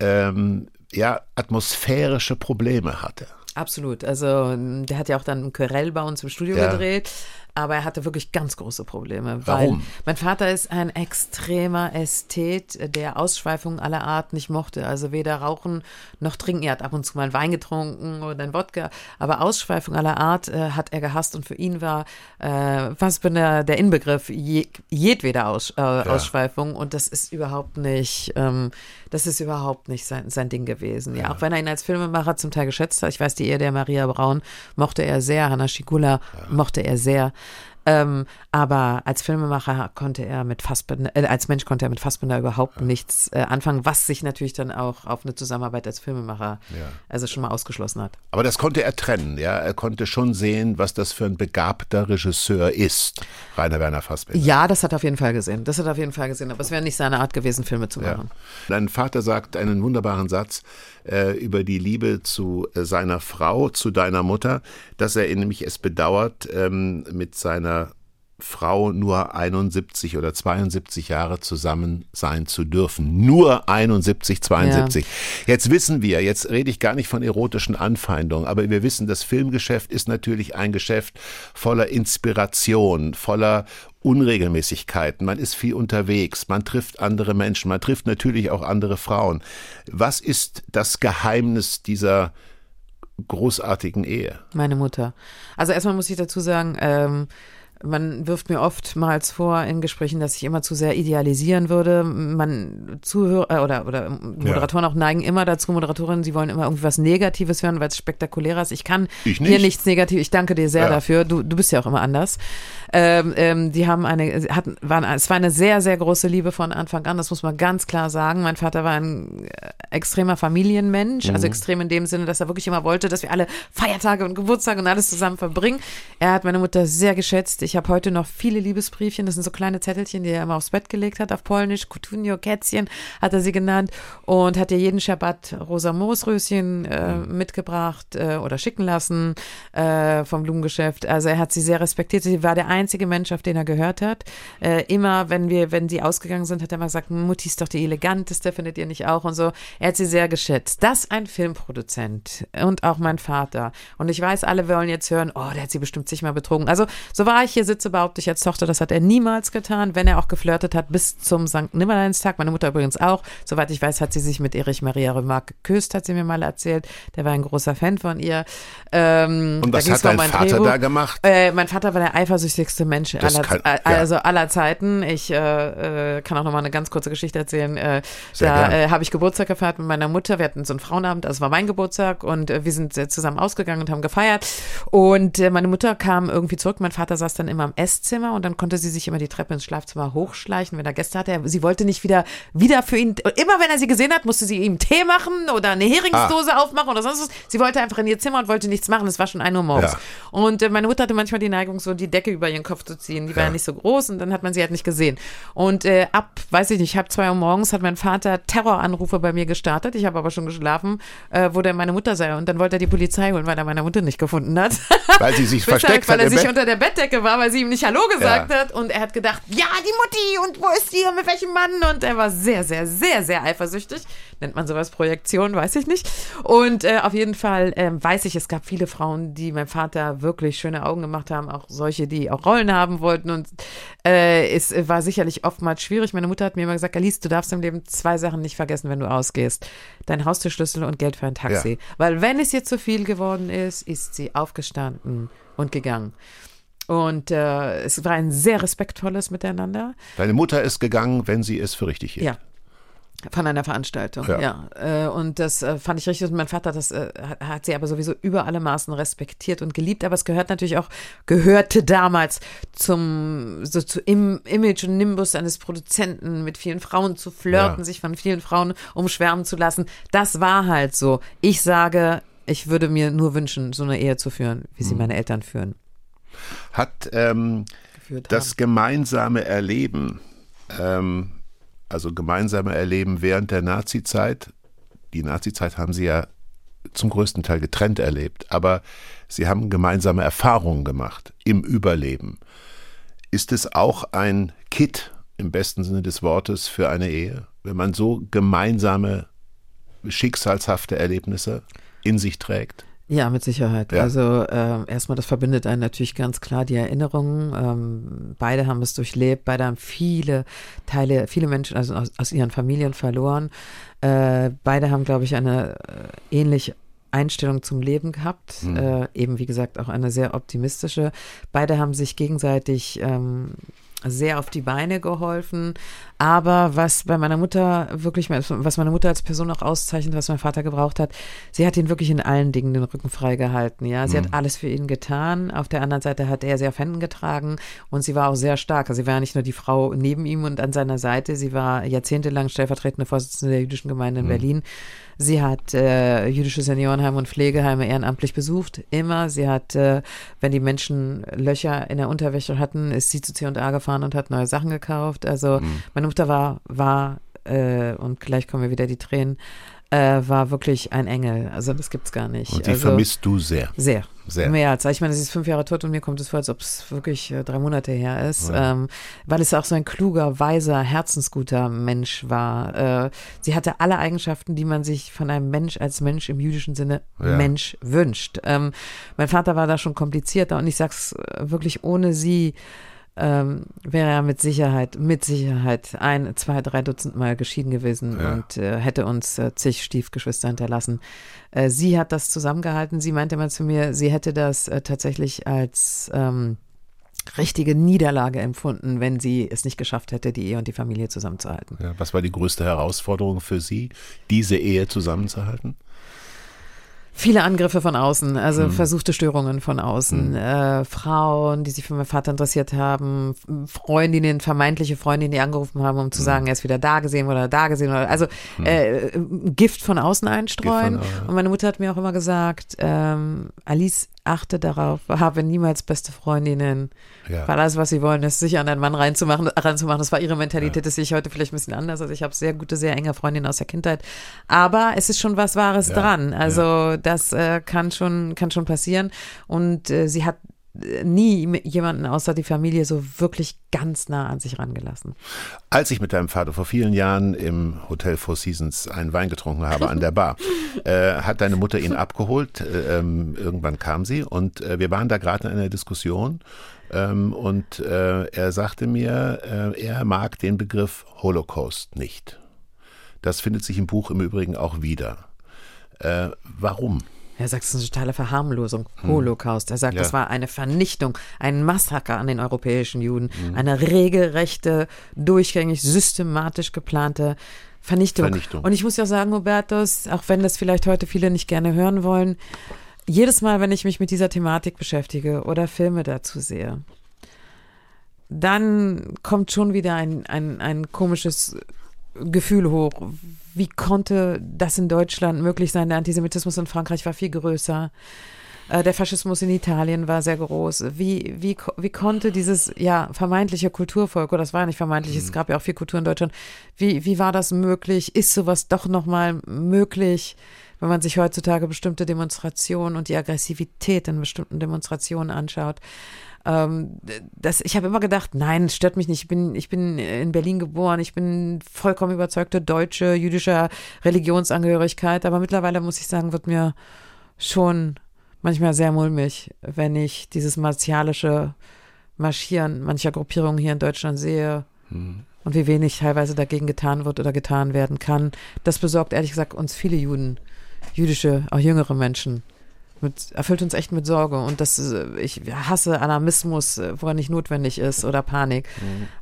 Speaker 1: ähm, ja, atmosphärische Probleme hatte.
Speaker 2: Absolut. Also der hat ja auch dann Querell bei uns im Studio ja. gedreht. Aber er hatte wirklich ganz große Probleme.
Speaker 1: Warum?
Speaker 2: mein Vater ist ein extremer Ästhet, der Ausschweifungen aller Art nicht mochte. Also weder Rauchen noch Trinken. Er hat ab und zu mal einen Wein getrunken oder ein Wodka. Aber Ausschweifung aller Art äh, hat er gehasst. Und für ihn war äh, Fassbinder der Inbegriff je, jedweder Aus, äh, ja. Ausschweifung. Und das ist überhaupt nicht, ähm, das ist überhaupt nicht sein, sein Ding gewesen. Ja, ja, auch wenn er ihn als Filmemacher zum Teil geschätzt hat. Ich weiß, die Ehe der Maria Braun mochte er sehr. Hanna Schigula ja. mochte er sehr. Ähm, aber als Filmemacher konnte er mit Fassbinder, äh, als Mensch konnte er mit Fassbinder überhaupt ja. nichts äh, anfangen, was sich natürlich dann auch auf eine Zusammenarbeit als Filmemacher ja. also schon mal ausgeschlossen hat.
Speaker 1: Aber das konnte er trennen, ja. Er konnte schon sehen, was das für ein begabter Regisseur ist, Rainer Werner Fassbinder.
Speaker 2: Ja, das hat er auf jeden Fall gesehen. Das hat er auf jeden Fall gesehen. Aber es wäre nicht seine Art gewesen, Filme zu machen.
Speaker 1: Ja. Dein Vater sagt einen wunderbaren Satz äh, über die Liebe zu äh, seiner Frau, zu deiner Mutter, dass er nämlich es bedauert, ähm, mit seiner Frau nur 71 oder 72 Jahre zusammen sein zu dürfen. Nur 71, 72. Ja. Jetzt wissen wir, jetzt rede ich gar nicht von erotischen Anfeindungen, aber wir wissen, das Filmgeschäft ist natürlich ein Geschäft voller Inspiration, voller Unregelmäßigkeiten, man ist viel unterwegs, man trifft andere Menschen, man trifft natürlich auch andere Frauen. Was ist das Geheimnis dieser großartigen Ehe?
Speaker 2: Meine Mutter. Also erstmal muss ich dazu sagen, ähm, man wirft mir oftmals vor in Gesprächen, dass ich immer zu sehr idealisieren würde. Man Zuhörer äh, oder, oder Moderatoren ja. auch neigen immer dazu, Moderatorinnen, sie wollen immer irgendwie was Negatives hören, weil es spektakulärer ist. Ich kann
Speaker 1: ich
Speaker 2: nicht. hier nichts Negatives. Ich danke dir sehr ja. dafür. Du, du bist ja auch immer anders. Ähm, ähm, die haben eine, hatten, waren, es war eine sehr, sehr große Liebe von Anfang an. Das muss man ganz klar sagen. Mein Vater war ein äh, extremer Familienmensch, also mhm. also extrem in dem Sinne, dass er wirklich immer wollte, dass wir alle Feiertage und Geburtstage und alles zusammen verbringen. Er hat meine Mutter sehr geschätzt Ich habe heute noch viele Liebesbriefchen. Das sind so kleine Zettelchen, die er immer aufs Bett gelegt hat, auf Polnisch. Kutunio, Kätzchen hat er sie genannt. Und hat ihr jeden Schabbat rosa Moosröschen äh, mhm. mitgebracht äh, oder schicken lassen äh, vom Blumengeschäft. Also er hat sie sehr respektiert. Sie war der einzige Mensch, auf den er gehört hat. Äh, immer, wenn wir, wenn sie ausgegangen sind, hat er immer gesagt, Mutti ist doch die eleganteste, findet ihr nicht auch? Und so. Er hat sie sehr geschätzt. Das ein Filmproduzent und auch mein Vater. Und ich weiß, alle wollen jetzt hören, oh, der hat sie bestimmt sich mal betrogen. Also, so war ich hier sitze, behaupte ich als Tochter, das hat er niemals getan, wenn er auch geflirtet hat, bis zum St. Nimmerleinstag. Meine Mutter übrigens auch. Soweit ich weiß, hat sie sich mit Erich Maria Remarque geküsst, hat sie mir mal erzählt. Der war ein großer Fan von ihr.
Speaker 1: Ähm, und was hat dein Vater Drehbuch. da gemacht?
Speaker 2: Äh, mein Vater war der eifersüchtigste Mensch aller, kann, ja. also aller Zeiten. Ich äh, äh kann auch noch mal eine ganz kurze Geschichte erzählen. Äh, da äh, habe ich Geburtstag gefeiert mit meiner Mutter. Wir hatten so einen Frauenabend, also war mein Geburtstag und äh, wir sind zusammen ausgegangen und haben gefeiert. Und meine Mutter kam irgendwie zurück. Mein Vater saß dann immer im Esszimmer und dann konnte sie sich immer die Treppe ins Schlafzimmer hochschleichen, wenn er Gäste hatte. Sie wollte nicht wieder, wieder für ihn, immer wenn er sie gesehen hat, musste sie ihm Tee machen oder eine Heringsdose ah. aufmachen oder sonst was. Sie wollte einfach in ihr Zimmer und wollte nichts machen. Es war schon ein Uhr morgens. Ja. Und äh, meine Mutter hatte manchmal die Neigung, so die Decke über ihren Kopf zu ziehen. Die war ja, ja nicht so groß und dann hat man sie halt nicht gesehen. Und äh, ab, weiß ich nicht, halb zwei Uhr morgens hat mein Vater Terroranrufe bei mir gestartet. Ich habe aber schon geschlafen, äh, wo der meine Mutter sei. Und dann wollte er die Polizei holen, weil er meine Mutter nicht gefunden hat.
Speaker 1: Weil sie sich versteckt hat.
Speaker 2: Weil er sich unter der Bettdecke war, weil sie ihm nicht Hallo gesagt ja. hat. Und er hat gedacht, ja, die Mutti und wo ist die und mit welchem Mann? Und er war sehr, sehr, sehr, sehr eifersüchtig. Nennt man sowas Projektion, weiß ich nicht. Und äh, auf jeden Fall äh, weiß ich, es gab viele Frauen, die meinem Vater wirklich schöne Augen gemacht haben, auch solche, die auch Rollen haben wollten. Und äh, es war sicherlich oftmals schwierig. Meine Mutter hat mir immer gesagt, Alice, du darfst im Leben zwei Sachen nicht vergessen, wenn du ausgehst. Dein Haustürschlüssel und Geld für ein Taxi. Ja. Weil wenn es ihr zu viel geworden ist, ist sie aufgestanden und gegangen. Und äh, es war ein sehr respektvolles Miteinander.
Speaker 1: Deine Mutter ist gegangen, wenn sie es für richtig hielt.
Speaker 2: Ja. Von einer Veranstaltung, ja. ja. Äh, und das äh, fand ich richtig. Und mein Vater, das äh, hat sie aber sowieso über alle Maßen respektiert und geliebt. Aber es gehört natürlich auch, gehörte damals zum, so zu im Image und Nimbus eines Produzenten, mit vielen Frauen zu flirten, ja. sich von vielen Frauen umschwärmen zu lassen. Das war halt so. Ich sage, ich würde mir nur wünschen, so eine Ehe zu führen, wie sie mhm. meine Eltern führen.
Speaker 1: Hat ähm, das gemeinsame Erleben, ähm, also gemeinsame Erleben während der Nazizeit, die Nazizeit haben sie ja zum größten Teil getrennt erlebt, aber sie haben gemeinsame Erfahrungen gemacht im Überleben. Ist es auch ein Kit im besten Sinne des Wortes für eine Ehe, wenn man so gemeinsame schicksalshafte Erlebnisse in sich trägt?
Speaker 2: Ja, mit Sicherheit. Ja. Also äh, erstmal, das verbindet einen natürlich ganz klar die Erinnerungen. Ähm, beide haben es durchlebt, beide haben viele Teile, viele Menschen also aus, aus ihren Familien verloren. Äh, beide haben, glaube ich, eine äh, ähnliche Einstellung zum Leben gehabt. Mhm. Äh, eben, wie gesagt, auch eine sehr optimistische. Beide haben sich gegenseitig ähm, sehr auf die Beine geholfen. Aber was bei meiner Mutter wirklich, was meine Mutter als Person auch auszeichnet, was mein Vater gebraucht hat, sie hat ihn wirklich in allen Dingen den Rücken frei gehalten. Ja, sie mhm. hat alles für ihn getan. Auf der anderen Seite hat er sehr Händen getragen und sie war auch sehr stark. Also sie war nicht nur die Frau neben ihm und an seiner Seite, sie war jahrzehntelang stellvertretende Vorsitzende der jüdischen Gemeinde in mhm. Berlin. Sie hat äh, jüdische Seniorenheime und Pflegeheime ehrenamtlich besucht, immer. Sie hat, äh, wenn die Menschen Löcher in der Unterwäsche hatten, ist sie zu C&A gefahren und hat neue Sachen gekauft. Also mhm. meine Mutter war, war äh, und gleich kommen wir wieder die Tränen, äh, war wirklich ein Engel. Also das gibt's gar nicht.
Speaker 1: Und die
Speaker 2: also,
Speaker 1: vermisst du sehr.
Speaker 2: Sehr. Sehr. Mehr als, ich meine, sie ist fünf Jahre tot und mir kommt es vor, als ob es wirklich äh, drei Monate her ist, ja. ähm, weil es auch so ein kluger, weiser, herzensguter Mensch war. Äh, sie hatte alle Eigenschaften, die man sich von einem Mensch als Mensch im jüdischen Sinne ja. Mensch wünscht. Ähm, mein Vater war da schon komplizierter und ich sag's äh, wirklich ohne sie ähm, wäre er mit Sicherheit, mit Sicherheit ein, zwei, drei Dutzend Mal geschieden gewesen ja. und äh, hätte uns äh, zig Stiefgeschwister hinterlassen. Äh, sie hat das zusammengehalten. Sie meinte mal zu mir, sie hätte das äh, tatsächlich als ähm, richtige Niederlage empfunden, wenn sie es nicht geschafft hätte, die Ehe und die Familie zusammenzuhalten.
Speaker 1: Ja, was war die größte Herausforderung für Sie, diese Ehe zusammenzuhalten?
Speaker 2: Viele Angriffe von außen, also mhm. versuchte Störungen von außen. Mhm. Äh, Frauen, die sich für meinen Vater interessiert haben, Freundinnen, vermeintliche Freundinnen, die angerufen haben, um zu mhm. sagen, er ist wieder da gesehen oder da gesehen. Oder, also mhm. äh, Gift von außen einstreuen. Von, ja. Und meine Mutter hat mir auch immer gesagt, ähm, Alice, achte darauf, habe niemals beste Freundinnen.
Speaker 1: Ja.
Speaker 2: Weil alles, was sie wollen, ist, sich an einen Mann reinzumachen, ranzumachen. Das war ihre Mentalität, das sehe ich heute vielleicht ein bisschen anders. Also ich habe sehr gute, sehr enge Freundinnen aus der Kindheit. Aber es ist schon was Wahres
Speaker 1: Ja.
Speaker 2: dran. Also das äh, kann schon, kann schon passieren. Und äh, sie hat nie jemanden außer die Familie so wirklich ganz nah an sich rangelassen.
Speaker 1: Als ich mit deinem Vater vor vielen Jahren im Hotel Four Seasons einen Wein getrunken habe an der Bar, äh, hat deine Mutter ihn abgeholt. Äh, ähm, irgendwann kam sie und äh, wir waren da gerade in einer Diskussion. Ähm, und äh, er sagte mir, äh, er mag den Begriff Holocaust nicht. Das findet sich im Buch im Übrigen auch wieder. Äh, warum?
Speaker 2: Er sagt, es ist eine totale Verharmlosung. Holocaust. Er sagt,
Speaker 1: Ja.
Speaker 2: es war eine Vernichtung, ein Massaker an den europäischen Juden. Eine regelrechte, durchgängig, systematisch geplante Vernichtung.
Speaker 1: Vernichtung.
Speaker 2: Und ich muss ja sagen, Hubertus, auch wenn das vielleicht heute viele nicht gerne hören wollen, jedes Mal, wenn ich mich mit dieser Thematik beschäftige oder Filme dazu sehe, dann kommt schon wieder ein, ein, ein komisches Gefühl hoch. Wie konnte das in Deutschland möglich sein? Der Antisemitismus in Frankreich war viel größer. Äh, Der Faschismus in Italien war sehr groß. Wie, wie, wie konnte dieses ja vermeintliche Kulturvolk, oder das war ja nicht vermeintlich, es gab ja auch viel Kultur in Deutschland, wie, wie war das möglich? Ist sowas doch nochmal möglich, wenn man sich heutzutage bestimmte Demonstrationen und die Aggressivität in bestimmten Demonstrationen anschaut? Ähm, das, ich habe immer gedacht, nein, es stört mich nicht. Ich bin, ich bin in Berlin geboren, ich bin vollkommen überzeugte Deutsche jüdischer Religionsangehörigkeit, aber mittlerweile muss ich sagen, wird mir schon manchmal sehr mulmig, wenn ich dieses martialische Marschieren mancher Gruppierungen hier in Deutschland sehe und wie wenig teilweise dagegen getan wird oder getan werden kann. Das besorgt ehrlich gesagt uns viele Juden, jüdische, auch jüngere Menschen. Mit, erfüllt uns echt mit Sorge und das äh, ich hasse Alarmismus, äh, wo er nicht notwendig ist oder Panik.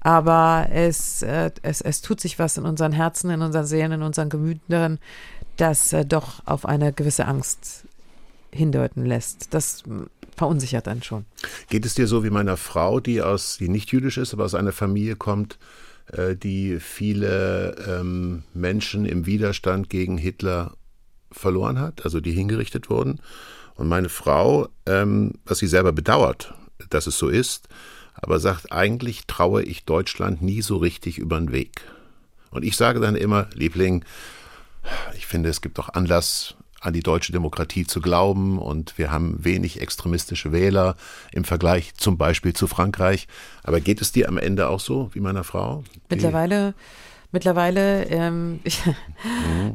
Speaker 2: Aber es, äh, es, es tut sich was in unseren Herzen, in unseren Seelen, in unseren Gemütern, das doch auf eine gewisse Angst hindeuten lässt. Das verunsichert dann schon.
Speaker 1: Geht es dir so wie meiner Frau, die aus, die nicht jüdisch ist, aber aus einer Familie kommt, die viele ähm, Menschen im Widerstand gegen Hitler verloren hat, also die hingerichtet wurden? Und meine Frau, ähm, was sie selber bedauert, dass es so ist, aber sagt, eigentlich traue ich Deutschland nie so richtig über den Weg. Und ich sage dann immer, Liebling, ich finde, es gibt doch Anlass, an die deutsche Demokratie zu glauben und wir haben wenig extremistische Wähler im Vergleich zum Beispiel zu Frankreich. Aber geht es dir am Ende auch so wie meiner Frau? Die-
Speaker 2: Mittlerweile, ähm, ich,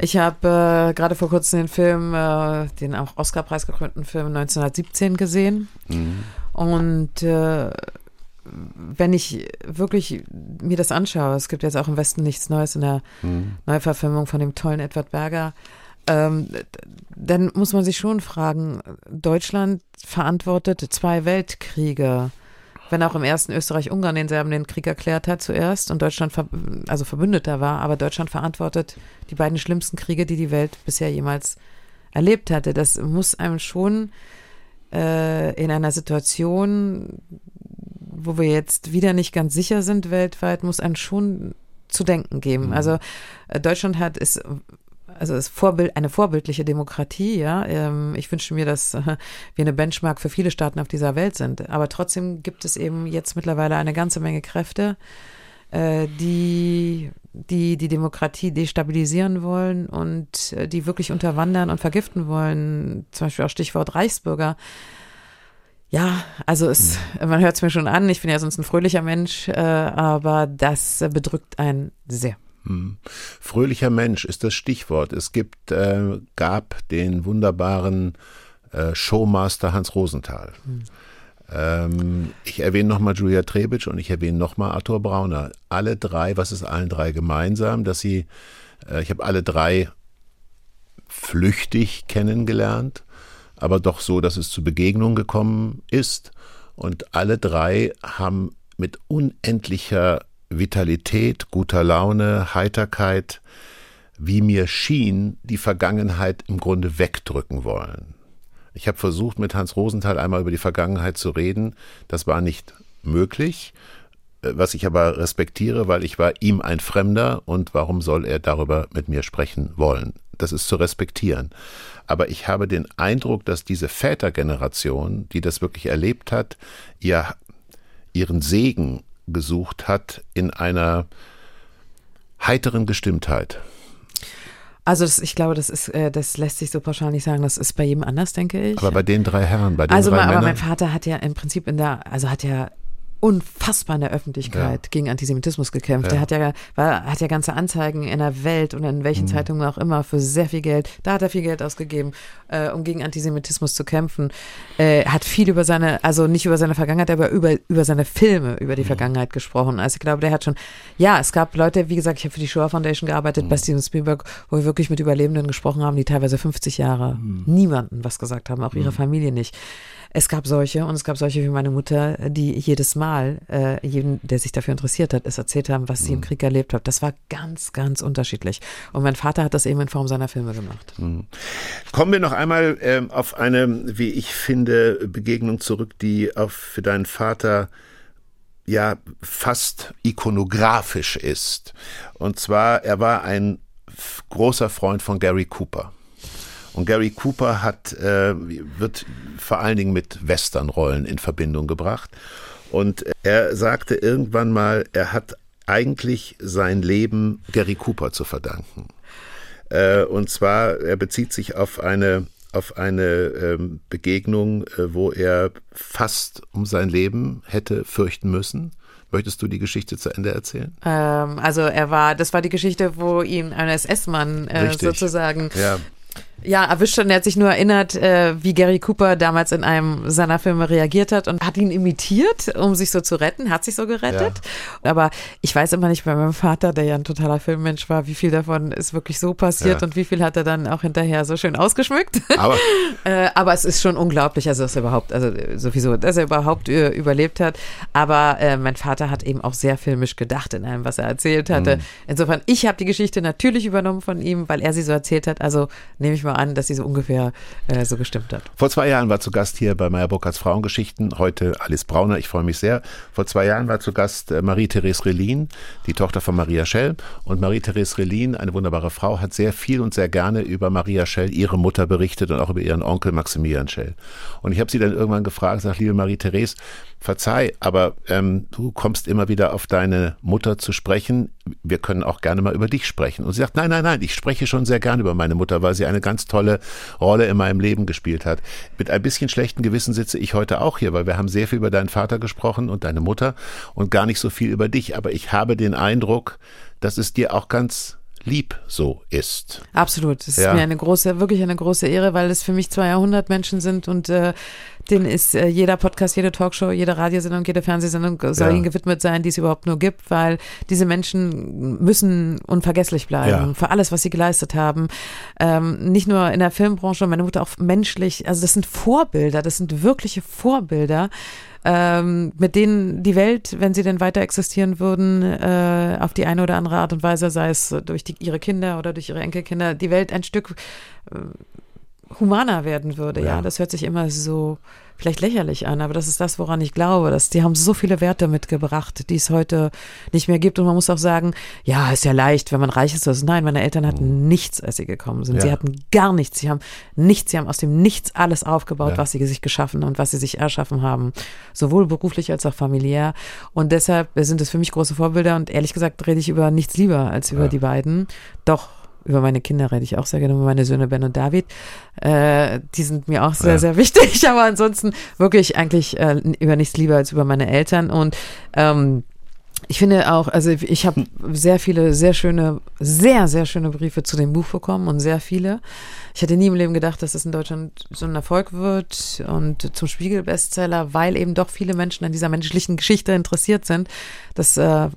Speaker 2: ich habe äh, gerade vor kurzem den Film, äh, den auch Oscar-Preis gekrönten Film 1917 gesehen. Und äh, wenn ich wirklich mir das anschaue, es gibt jetzt auch im Westen nichts Neues in der Neuverfilmung von dem tollen Edward Berger, ähm, dann muss man sich schon fragen, Deutschland verantwortet zwei Weltkriege. Wenn auch im ersten Österreich-Ungarn den Serben den Krieg erklärt hat zuerst und Deutschland ver also Verbündeter war, aber Deutschland verantwortet die beiden schlimmsten Kriege, die die Welt bisher jemals erlebt hatte. Das muss einem schon äh, in einer Situation, wo wir jetzt wieder nicht ganz sicher sind weltweit, muss einem schon zu denken geben. Also äh, Deutschland hat ist also ist Vorbild, eine vorbildliche Demokratie, ja. Ähm, ich wünsche mir, dass äh, wir eine Benchmark für viele Staaten auf dieser Welt sind. Aber trotzdem gibt es eben jetzt mittlerweile eine ganze Menge Kräfte, äh, die, die die Demokratie destabilisieren wollen und äh, die wirklich unterwandern und vergiften wollen. Zum Beispiel auch Stichwort Reichsbürger. Ja, also es, man hört es mir schon an, ich bin ja sonst ein fröhlicher Mensch, aber das bedrückt einen sehr.
Speaker 1: Hm. Fröhlicher Mensch ist das Stichwort. Es gibt, äh, gab den wunderbaren äh, Showmaster Hans Rosenthal. Ähm, ich erwähne nochmal Julia Trebitsch und ich erwähne nochmal Arthur Brauner. Alle drei, was ist allen drei gemeinsam, dass sie, äh, ich habe alle drei flüchtig kennengelernt, aber doch so, dass es zu Begegnungen gekommen ist. Und alle drei haben mit unendlicher Vitalität, guter Laune, Heiterkeit, wie mir schien, die Vergangenheit im Grunde wegdrücken wollen. Ich habe versucht, mit Hans Rosenthal einmal über die Vergangenheit zu reden. Das war nicht möglich. was ich aber respektiere, weil ich war ihm ein Fremder und warum soll er darüber mit mir sprechen wollen? Das ist zu respektieren. Aber ich habe den Eindruck, dass diese Vätergeneration, die das wirklich erlebt hat, ihr, ihren Segen gesucht hat in einer heiteren Gestimmtheit.
Speaker 2: Also das, ich glaube, das ist, äh, das lässt sich so pauschal nicht sagen. Das ist bei jedem anders, denke ich.
Speaker 1: Aber bei den drei Herren, bei den
Speaker 2: also
Speaker 1: drei
Speaker 2: mal, aber
Speaker 1: Männern.
Speaker 2: mein Vater hat ja im Prinzip in der, also hat ja unfassbar in der Öffentlichkeit
Speaker 1: Ja.
Speaker 2: gegen Antisemitismus gekämpft.
Speaker 1: Ja.
Speaker 2: Er hat ja, war, hat ja ganze Anzeigen in der Welt und in
Speaker 1: Mhm.
Speaker 2: welchen Zeitungen auch immer für sehr viel Geld. Da hat er viel Geld ausgegeben, äh, um gegen Antisemitismus zu kämpfen. Äh, hat viel über seine, also nicht über seine Vergangenheit, aber über, über seine Filme, über
Speaker 1: Mhm.
Speaker 2: die Vergangenheit gesprochen. Also ich glaube, der hat schon, ja, es gab Leute, wie gesagt, ich habe für die Shoah Foundation gearbeitet,
Speaker 1: Mhm.
Speaker 2: bei Steven Spielberg, wo wir wirklich mit Überlebenden gesprochen haben, die teilweise 50 Jahre
Speaker 1: Mhm.
Speaker 2: niemanden was gesagt haben, auch ihre Familie nicht. Es gab solche und es gab solche wie meine Mutter, die jedes Mal, äh, jeden, der sich dafür interessiert hat, es erzählt haben, was sie im Krieg erlebt hat. Das war ganz, ganz unterschiedlich. Und mein Vater hat das eben in Form seiner Filme gemacht.
Speaker 1: Kommen wir noch einmal ähm, auf eine, wie ich finde, Begegnung zurück, die auch für deinen Vater ja fast ikonografisch ist. Und zwar, er war ein großer Freund von Gary Cooper. Und Gary Cooper hat, äh, wird vor allen Dingen mit Westernrollen in Verbindung gebracht. Und er sagte irgendwann mal, er hat eigentlich sein Leben Gary Cooper zu verdanken. Äh, und zwar, er bezieht sich auf eine, auf eine ähm, Begegnung, äh, wo er fast um sein Leben hätte fürchten müssen. Möchtest du die Geschichte zu Ende erzählen?
Speaker 2: Ähm, also er war, das war die Geschichte, wo ihn ein SS-Mann äh, sozusagen
Speaker 1: Ja.
Speaker 2: Ja, erwischt und er hat sich nur erinnert, äh, wie Gary Cooper damals in einem seiner Filme reagiert hat und hat ihn imitiert, um sich so zu retten, hat sich so gerettet. Aber ich weiß immer nicht bei meinem Vater, der ja ein totaler Filmmensch war, wie viel davon ist wirklich so passiert
Speaker 1: Ja.
Speaker 2: und wie viel hat er dann auch hinterher so schön ausgeschmückt.
Speaker 1: Aber
Speaker 2: Äh, aber es ist schon unglaublich, also dass er überhaupt, also sowieso, dass er überhaupt äh, überlebt hat. Aber äh, mein Vater hat eben auch sehr filmisch gedacht in allem, was er erzählt hatte. Insofern, ich habe die Geschichte natürlich übernommen von ihm, weil er sie so erzählt hat. Also nehme ich mal an, dass sie so ungefähr äh, so gestimmt hat.
Speaker 1: Vor zwei Jahren war zu Gast hier bei Meyer Burkhardts Frauengeschichten, heute Alice Brauner, ich freue mich sehr. Vor zwei Jahren war zu Gast äh, Marie-Therese Relin, die Tochter von Maria Schell. Und Marie-Therese Relin, eine wunderbare Frau, hat sehr viel und sehr gerne über Maria Schell, ihre Mutter, berichtet und auch über ihren Onkel Maximilian Schell. Und ich habe sie dann irgendwann gefragt, sag, liebe Marie-Therese, verzeih, aber ähm, du kommst immer wieder auf deine Mutter zu sprechen. Wir können auch gerne mal über dich sprechen. Und sie sagt, nein, nein, nein, ich spreche schon sehr gerne über meine Mutter, weil sie eine ganz tolle Rolle in meinem Leben gespielt hat. Mit ein bisschen schlechten Gewissen sitze ich heute auch hier, weil wir haben sehr viel über deinen Vater gesprochen und deine Mutter und gar nicht so viel über dich. Aber ich habe den Eindruck, dass es dir auch ganz lieb so ist.
Speaker 2: Absolut. Es ist
Speaker 1: Ja.
Speaker 2: mir eine große, wirklich eine große Ehre, weil es für mich zwei Jahrhundertmenschen sind und äh, denen ist äh, jeder Podcast, jede Talkshow, jede Radiosendung, jede Fernsehsendung soll
Speaker 1: Ja.
Speaker 2: ihnen gewidmet sein, die es überhaupt nur gibt, weil diese Menschen müssen unvergesslich bleiben
Speaker 1: Ja.
Speaker 2: für alles, was sie geleistet haben. Ähm, nicht nur in der Filmbranche, meine Mutter auch menschlich. Also das sind Vorbilder, das sind wirkliche Vorbilder ähm, mit denen die Welt, wenn sie denn weiter existieren würden, äh, auf die eine oder andere Art und Weise, sei es durch die, ihre Kinder oder durch ihre Enkelkinder, die Welt ein Stück äh, humaner werden würde. Ja.
Speaker 1: Ja.
Speaker 2: das hört sich immer so vielleicht lächerlich an, aber das ist das, woran ich glaube, dass die haben so viele Werte mitgebracht, die es heute nicht mehr gibt. Und man muss auch sagen, ja, ist ja leicht, wenn man reich ist. Also nein, meine Eltern hatten nichts, als sie gekommen sind. Sie
Speaker 1: Ja.
Speaker 2: hatten gar nichts. Sie haben nichts. Sie haben aus dem Nichts alles aufgebaut,
Speaker 1: Ja.
Speaker 2: was sie sich geschaffen und was sie sich erschaffen haben. Sowohl beruflich als auch familiär. Und deshalb sind es für mich große Vorbilder. Und ehrlich gesagt rede ich über nichts lieber als über die beiden. Doch. Über meine Kinder rede ich auch sehr gerne, über meine Söhne Ben und David. Äh, die sind mir auch sehr,
Speaker 1: Ja.
Speaker 2: sehr wichtig. Aber ansonsten wirklich eigentlich äh, über nichts lieber als über meine Eltern. Und ähm, ich finde auch, also ich habe sehr viele, sehr schöne, sehr, sehr schöne Briefe zu dem Buch bekommen und sehr viele. Ich hätte nie im Leben gedacht, dass es in Deutschland so ein Erfolg wird und zum Spiegel-Bestseller, weil eben doch viele Menschen an dieser menschlichen Geschichte interessiert sind. Das äh, äh,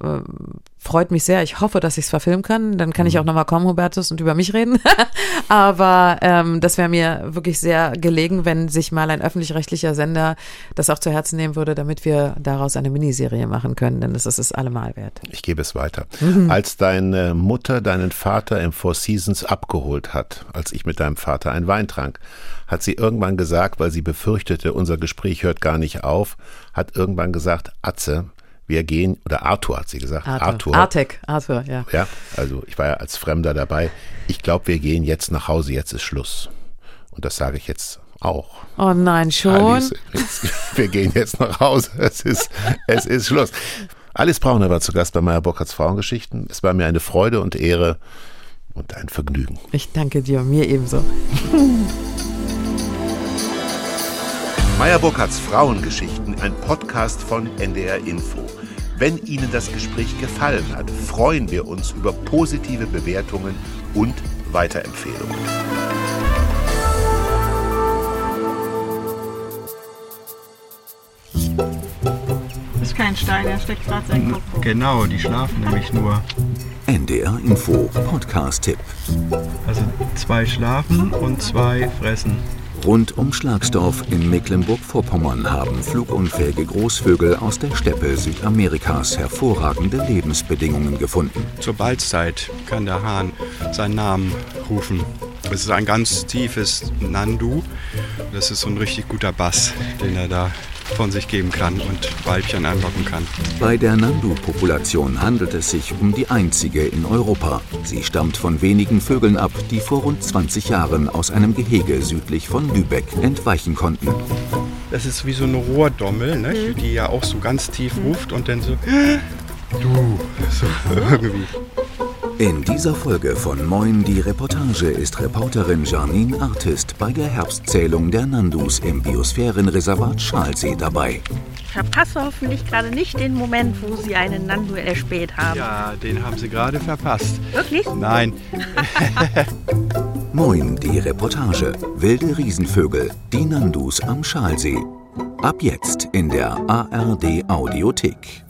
Speaker 2: freut mich sehr. Ich hoffe, dass ich es verfilmen kann. Dann kann ich auch nochmal kommen, Hubertus, und über mich reden. Aber ähm, das wäre mir wirklich sehr gelegen, wenn sich mal ein öffentlich-rechtlicher Sender das auch zu Herzen nehmen würde, damit wir daraus eine Miniserie machen können, denn das ist es allemal wert.
Speaker 1: Ich gebe es weiter. Als deine Mutter deinen Vater im Four Seasons abgeholt hat, als ich mit deinem Vater einen Wein trank, hat sie irgendwann gesagt, weil sie befürchtete, unser Gespräch hört gar nicht auf, hat irgendwann gesagt, Atze, wir gehen, oder Arthur hat sie gesagt.
Speaker 2: Arthur.
Speaker 1: Arthur.
Speaker 2: Artek, Arthur, ja.
Speaker 1: Ja, also ich war ja als Fremder dabei. Ich glaube, wir gehen jetzt nach Hause, jetzt ist Schluss. Und das sage ich jetzt auch.
Speaker 2: Oh nein, schon.
Speaker 1: Alice, jetzt, wir gehen jetzt nach Hause. Es ist, es ist Schluss. Alice Brauner war zu Gast bei Meyer Bockharts Frauengeschichten. Es war mir eine Freude und Ehre und ein Vergnügen.
Speaker 2: Ich danke dir, mir ebenso.
Speaker 1: Meyer Burkhardts Frauengeschichten, ein Podcast von NDR Info. Wenn Ihnen das Gespräch gefallen hat, freuen wir uns über positive Bewertungen und Weiterempfehlungen.
Speaker 4: Das ist kein Stein, er steckt gerade seinen Kopf.
Speaker 5: Genau, die schlafen nämlich nur.
Speaker 6: NDR Info Podcast-Tipp.
Speaker 5: Also zwei schlafen und zwei fressen.
Speaker 6: Rund um Schlagsdorf in Mecklenburg-Vorpommern haben flugunfähige Großvögel aus der Steppe Südamerikas hervorragende Lebensbedingungen gefunden.
Speaker 7: Zur Balzzeit kann der Hahn seinen Namen rufen. Es ist ein ganz tiefes Nandu. Das ist so ein richtig guter Bass, den er da von sich geben kann und Weibchen anlocken kann.
Speaker 6: Bei der Nandu-Population handelt es sich um die einzige in Europa. Sie stammt von wenigen Vögeln ab, die vor rund 20 Jahren aus einem Gehege südlich von Lübeck entweichen konnten.
Speaker 7: Das ist wie so eine Rohrdommel, ne? die ja auch so ganz tief ruft und dann so, du, so irgendwie.
Speaker 6: In dieser Folge von Moin die Reportage ist Reporterin Janine Artist bei der Herbstzählung der Nandus im Biosphärenreservat Schalsee dabei.
Speaker 4: Ich verpasse hoffentlich gerade nicht den Moment, wo Sie einen Nandu erspäht haben.
Speaker 7: Ja, den haben sie gerade verpasst.
Speaker 4: Wirklich?
Speaker 7: Nein,
Speaker 6: Moin die Reportage. Wilde Riesenvögel, die Nandus am Schalsee. Ab jetzt in der ARD Audiothek.